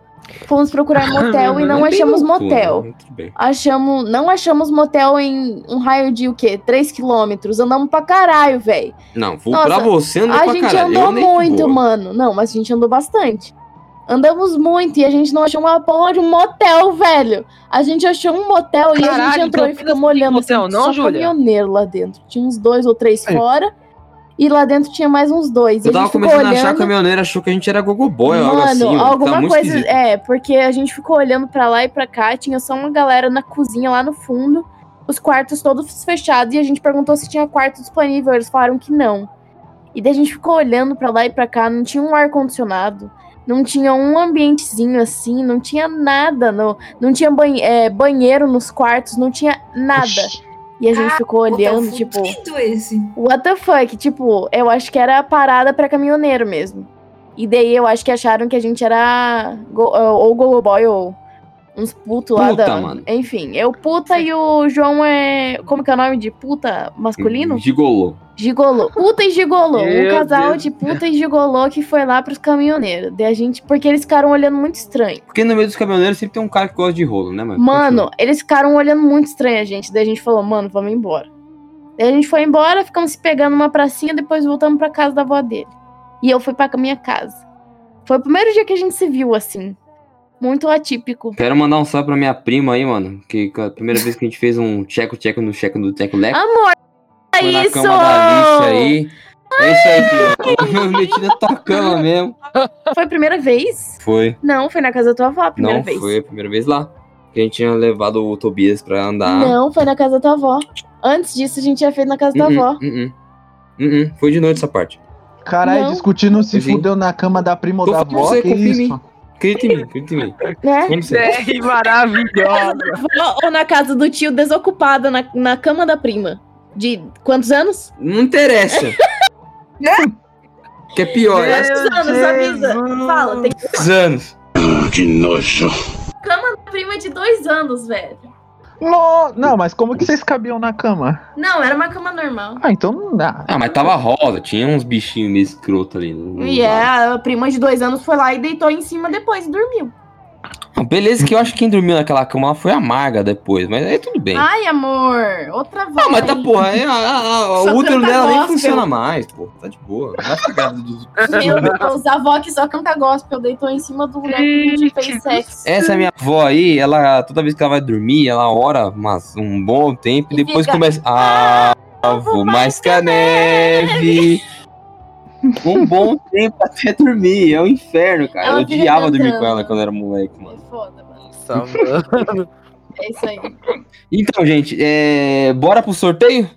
Fomos procurar motel e não É achamos motel. né? Tudo bem. Achamos, não achamos motel em um raio de o quê? 3 quilômetros. Andamos pra caralho, velho. Não, vou Nossa, pra você andar A pra gente caralho. eu andou andei de muito, mano. Não, mas a gente andou bastante. Andamos muito e a gente não achou uma porra de um motel, velho. A gente achou um motel e a Caralho, gente entrou e ficamos olhando motel assim, não, só Júlia? caminhoneiro lá dentro. Tinha uns dois ou três Aí. fora. E lá dentro tinha mais uns dois. Eu tava começando a achar que a caminhoneira achou que a gente era gogoboy, algo Mano, assim. mano. Alguma coisa. esquisito. É, porque a gente ficou olhando pra lá e pra cá, tinha só uma galera na cozinha lá no fundo, os quartos todos fechados, e a gente perguntou se tinha quarto disponível. Eles falaram que não. E daí a gente ficou olhando pra lá e pra cá, não tinha um ar-condicionado, não tinha um ambientezinho assim, não tinha nada, no, não tinha banhe- é, banheiro nos quartos, não tinha nada. E a gente ficou olhando, tipo. esse. What the fuck? Tipo, eu acho que era parada pra caminhoneiro mesmo. E daí eu acho que acharam que a gente era go- ou Gogo Boy ou uns putos lá Puta, da. mano. Enfim, eu puta e o João é. Como que é o nome de puta masculino? Gigolô. Gigolô. Puta e gigolô. Um Meu casal Deus. de puta e gigolô que foi lá pros caminhoneiros. Daí a gente. Porque eles ficaram olhando muito estranho. Porque no meio dos caminhoneiros sempre tem um cara que gosta de rolo, né, mano? Mano, eles ficaram olhando muito estranho a gente. Daí a gente falou, mano, vamos embora. Daí a gente foi embora, ficamos se pegando numa pracinha, depois voltamos pra casa da avó dele. E eu fui pra minha casa. Foi o primeiro dia que a gente se viu assim. Muito atípico. Quero mandar um salve pra minha prima aí, mano. Que a primeira vez que a gente fez um tcheco-tcheco no checo do Teco Leco. Amor, é Foi na isso! cama da Alice aí. É isso aí, filho. Eu meti na tua cama mesmo. Foi a primeira vez? Foi. Não, foi na casa da tua avó a primeira Não, vez. foi a primeira vez lá. Que a gente tinha levado o Tobias pra andar. Não, foi na casa da tua avó. Antes disso, a gente tinha feito na casa da Uh-uh, avó. uh-uh. Uh-uh. Foi de noite essa parte. Caralho, Não. discutindo se Sim. fudeu na cama da prima ou da avó, que mim. Acredita em mim, acredita em mim. Né? Ser. É maravilhosa. Ou- Ou na casa do tio desocupada, na, na cama da prima. De quantos anos? Não interessa. que é pior. É Quantos anos, avisa? Fala, tem Seis anos. Que nojo. cama da prima de dois anos, velho. No- Não, mas como que vocês cabiam na cama? Não, era uma cama normal. Ah, então não dá. Ah, mas tava rosa, tinha uns bichinhos meio escroto ali. E é, a prima de dois anos foi lá e deitou em cima depois e dormiu. Beleza que eu acho que quem dormiu naquela cama foi a Marga depois, mas aí tudo bem. Ai, amor, outra vez. Ah, mas tá porra, aí, a- a- a- o útero canta dela nem gospel. funciona mais, pô. Tá de boa. Vai ficar Meu Deus, a avó que só canta gospel deitou em cima do lugar que a gente fez sexo. Essa minha avó aí, ela, toda vez que ela vai dormir, ela ora mas, um bom tempo e E depois fica, começa. Ah, vou mais que a neve. Um bom tempo até dormir. É um inferno, cara. Ela eu fica odiava dormir com ela quando era moleque, mano. Foda, mano. Nossa. É isso aí. Então, gente, é... bora pro sorteio?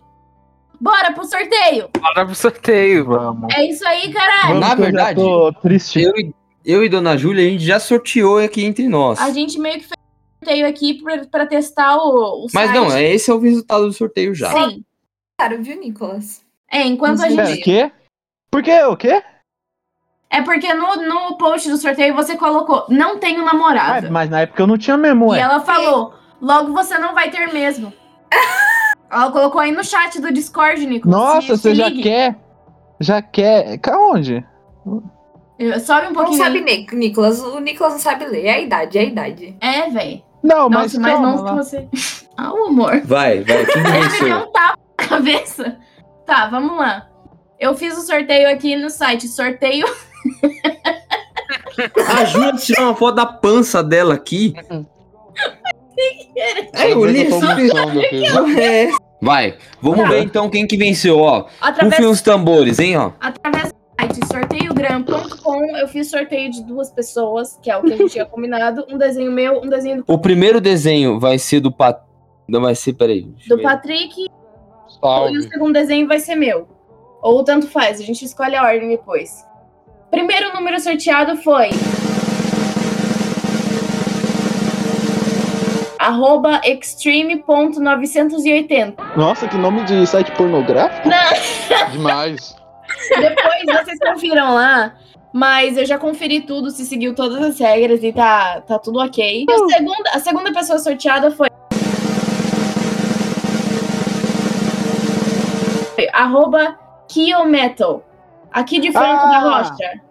Bora pro sorteio. Bora pro sorteio. Vamos. É isso aí, caralho. Na eu verdade, tô triste. eu e, eu e Dona Júlia, a gente já sorteou aqui entre nós. A gente meio que fez um sorteio aqui pra, pra testar o, o Mas site. não, é- esse é o resultado do sorteio já. Sim. Cara, viu, Nicolas? É, enquanto a. É, gente. o quê? Por quê? O quê? É porque no, no post do sorteio você colocou, não tenho Ah, namorado. mas na época eu não tinha mesmo, e ela falou, logo você não vai ter mesmo. ela colocou aí no chat do Discord, Nicolas. Nossa, Se- você se já ligue. quer? Já quer? Caonde? Sobe um Não pouquinho. sabe, Ni- Nicolas. O Nicolas não sabe ler. É a idade, é a idade. É, velho. Não, mas Nossa, mas não que você. Ah, o amor. Vai, vai, quem venceu? um tapa na cabeça. Tá, vamos lá. Eu fiz o sorteio aqui no site. Sorteio. A Júlia tirou uma foto da pança dela aqui. É, eu li. É. Vai, vamos ver então quem que venceu, ó. Através, Rufem os tambores, hein, ó. através do site sorteiogram.com, eu fiz sorteio de duas pessoas, que é o que a gente tinha combinado. Um desenho meu, um desenho do, O primeiro desenho vai ser do Pat... Não vai ser, peraí. do ver. Patrick e o Salve. segundo desenho vai ser meu. Ou tanto faz, a gente escolhe a ordem depois. Primeiro número sorteado foi. Arroba extreme.980. Nossa, que nome de site pornográfico? Demais. Depois vocês confiram lá. Mas eu já conferi tudo, se seguiu todas as regras e tá, tá tudo ok. E a segunda, a segunda pessoa sorteada foi. Arroba Kiometal. Aqui de Franco Ah! da Rocha.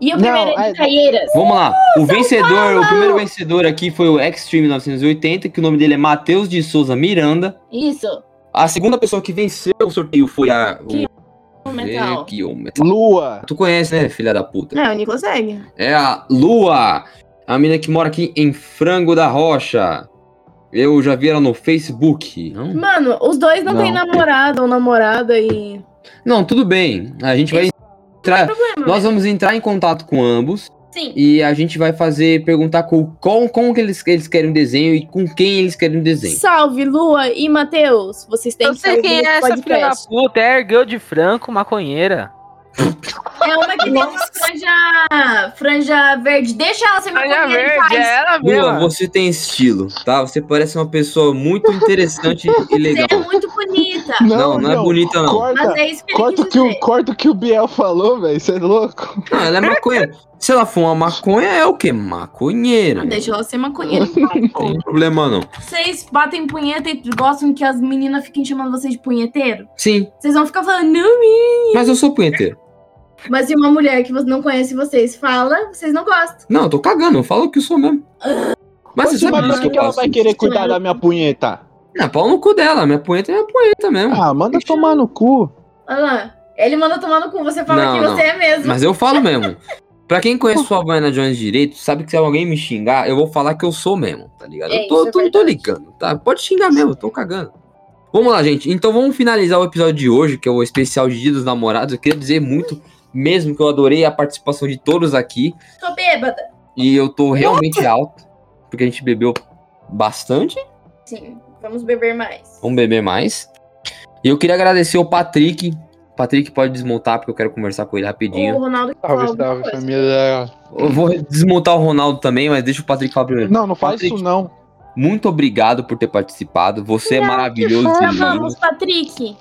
E o Não, primeiro é é- de Caieiras. Vamos lá. O vencedor, o primeiro vencedor aqui foi o Extreme 980, que o nome dele é Matheus de Souza Miranda. Isso. A segunda pessoa que venceu o sorteio foi a. o- Metal. Aqui, o Metal. Lua. Tu conhece, né, filha da puta? É, o Nicolas segue. É a Lua, a menina que mora aqui em Frango da Rocha. Eu já vi ela no Facebook. Não, Mano, os dois não, Não. têm namorado ou namorada e. não tudo bem. A gente vai entrar. Nós vamos entrar em contato com ambos Sim. e a gente vai fazer perguntar com, com como que eles, eles querem o desenho e com quem eles querem o desenho. Salve, Lua e Matheus. Vocês têm Eu que sei quem é essa filha da puta. É de Franco, maconheira. É uma que tem uma franja, franja verde. Deixa ela ser maconheira em verde, é ela Lua, mesma. você tem estilo, tá? Você parece uma pessoa muito interessante e legal. Você é muito bonita. Não, não é bonita, não. Corta, Mas é isso que corta, o que o, dizer. corta o que o Biel falou, velho. Você é louco? Não, ela é maconha. Se ela for uma maconha, é o quê? Maconheira. Deixa ela ser maconheira. Não tem problema, não. Vocês batem punheta e gostam que as meninas fiquem chamando vocês de punheteiro? Sim, Vocês vão ficar falando, não, menino. mas eu sou punheteiro. Mas se uma mulher que você não conhece vocês fala, vocês não gostam. Não, eu tô cagando, eu falo que eu sou mesmo. Mas você sabe por que que eu ela vai querer cuidar da minha punheta? Não, pau no cu dela, minha punheta é minha punheta mesmo. Ah, manda tomar no cu. Olha lá. Ele manda tomar no cu, você fala Não, que não. você é mesmo. Mas eu falo mesmo. Pra quem conhece sua Havaiana Jones direito, sabe que se alguém me xingar, eu vou falar que eu sou mesmo, tá ligado? É, eu tô, é tô- tô verdade. ligando, tá? Pode xingar mesmo, eu tô cagando. Vamos lá, gente. Então vamos finalizar o episódio de hoje, que é o especial de Dia dos Namorados. Eu queria dizer muito, mesmo que eu adorei a participação de todos aqui. Tô bêbada. E eu tô realmente alto, porque a gente bebeu bastante. Sim, vamos beber mais. Vamos beber mais. E eu queria agradecer o Patrick. Patrick pode desmontar, porque eu quero conversar com ele O rapidinho. Ronaldo quer Salve, salve, família. Eu vou desmontar o Ronaldo também, mas deixa o Patrick falar primeiro. Não, não faz Patrick, isso não. Muito obrigado por ter participado. Você é maravilhoso Tá, e lindo. vamos, Patrick.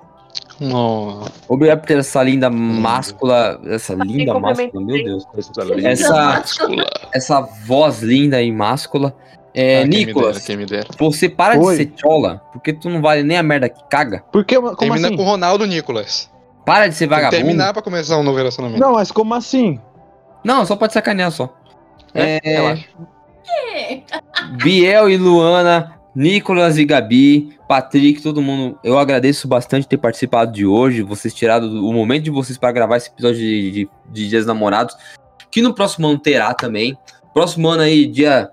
Oh, Obrigado por ter essa linda máscula. Essa linda máscula, meu Deus. Essa, essa voz linda e máscula. É, Ah, quem me dera, Nicolas, quem me dera. você para Oi. de ser chola, porque tu não vale nem a merda que caga. Por que, como Termina assim? com o Ronaldo Nicolas. Para de ser vagabundo. terminar pra começar um novo relacionamento. Não, mas como assim? Não, só pode sacanear só. É, É, relaxa. Biel e Luana, Nicolas e Gabi, Patrick, todo mundo. Eu agradeço bastante ter participado de hoje. Vocês tiraram o momento de vocês para gravar esse episódio de, de, de Dias Namorados. Que no próximo ano terá também. Próximo ano aí, dia,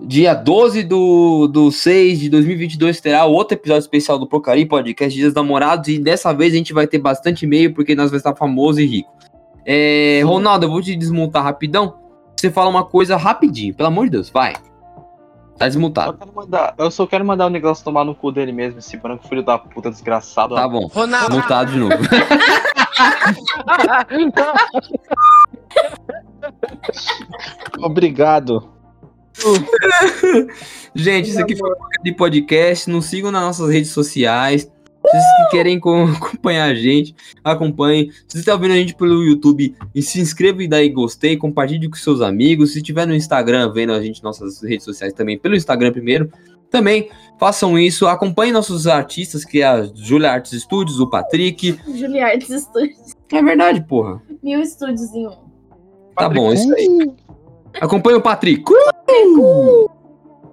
dia 12 do, do 6 de 2022, terá outro episódio especial do Procari Podcast Dias Namorados. E dessa vez a gente vai ter bastante e-mail, porque nós vamos estar famoso e rico. É, Ronaldo, eu vou te desmontar rapidão. Você fala uma coisa rapidinho, pelo amor de Deus, vai. Tá desmontado. Quero mandar- eu só quero mandar o negócio tomar no cu dele mesmo, esse branco filho da puta desgraçado. Tá bom. Ronaldo. Montado de novo. Obrigado. Gente, isso aqui foi um de podcast. Nos sigam nas nossas redes sociais. Vocês que querem co- acompanhar a gente, acompanhem. Se você está ouvindo a gente pelo YouTube, e se inscreva e dá aí gostei, compartilhe com seus amigos. Se tiver no Instagram, vendo a gente nossas redes sociais também, pelo Instagram primeiro, também façam isso. Acompanhem nossos artistas, que é a Julia Arts Studios, o Patrick. Juliartes Studios. É verdade, porra. Mil estúdios em um. Tá bom, é isso aí. Acompanhe o Patrick.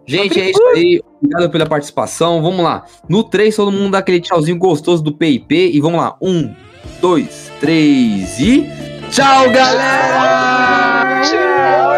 Gente, é isso aí. Obrigado pela participação. Vamos lá. No 3, todo mundo dá aquele tchauzinho gostoso do PIP. E vamos lá. Um, dois, três e. Tchau, galera! Tchau.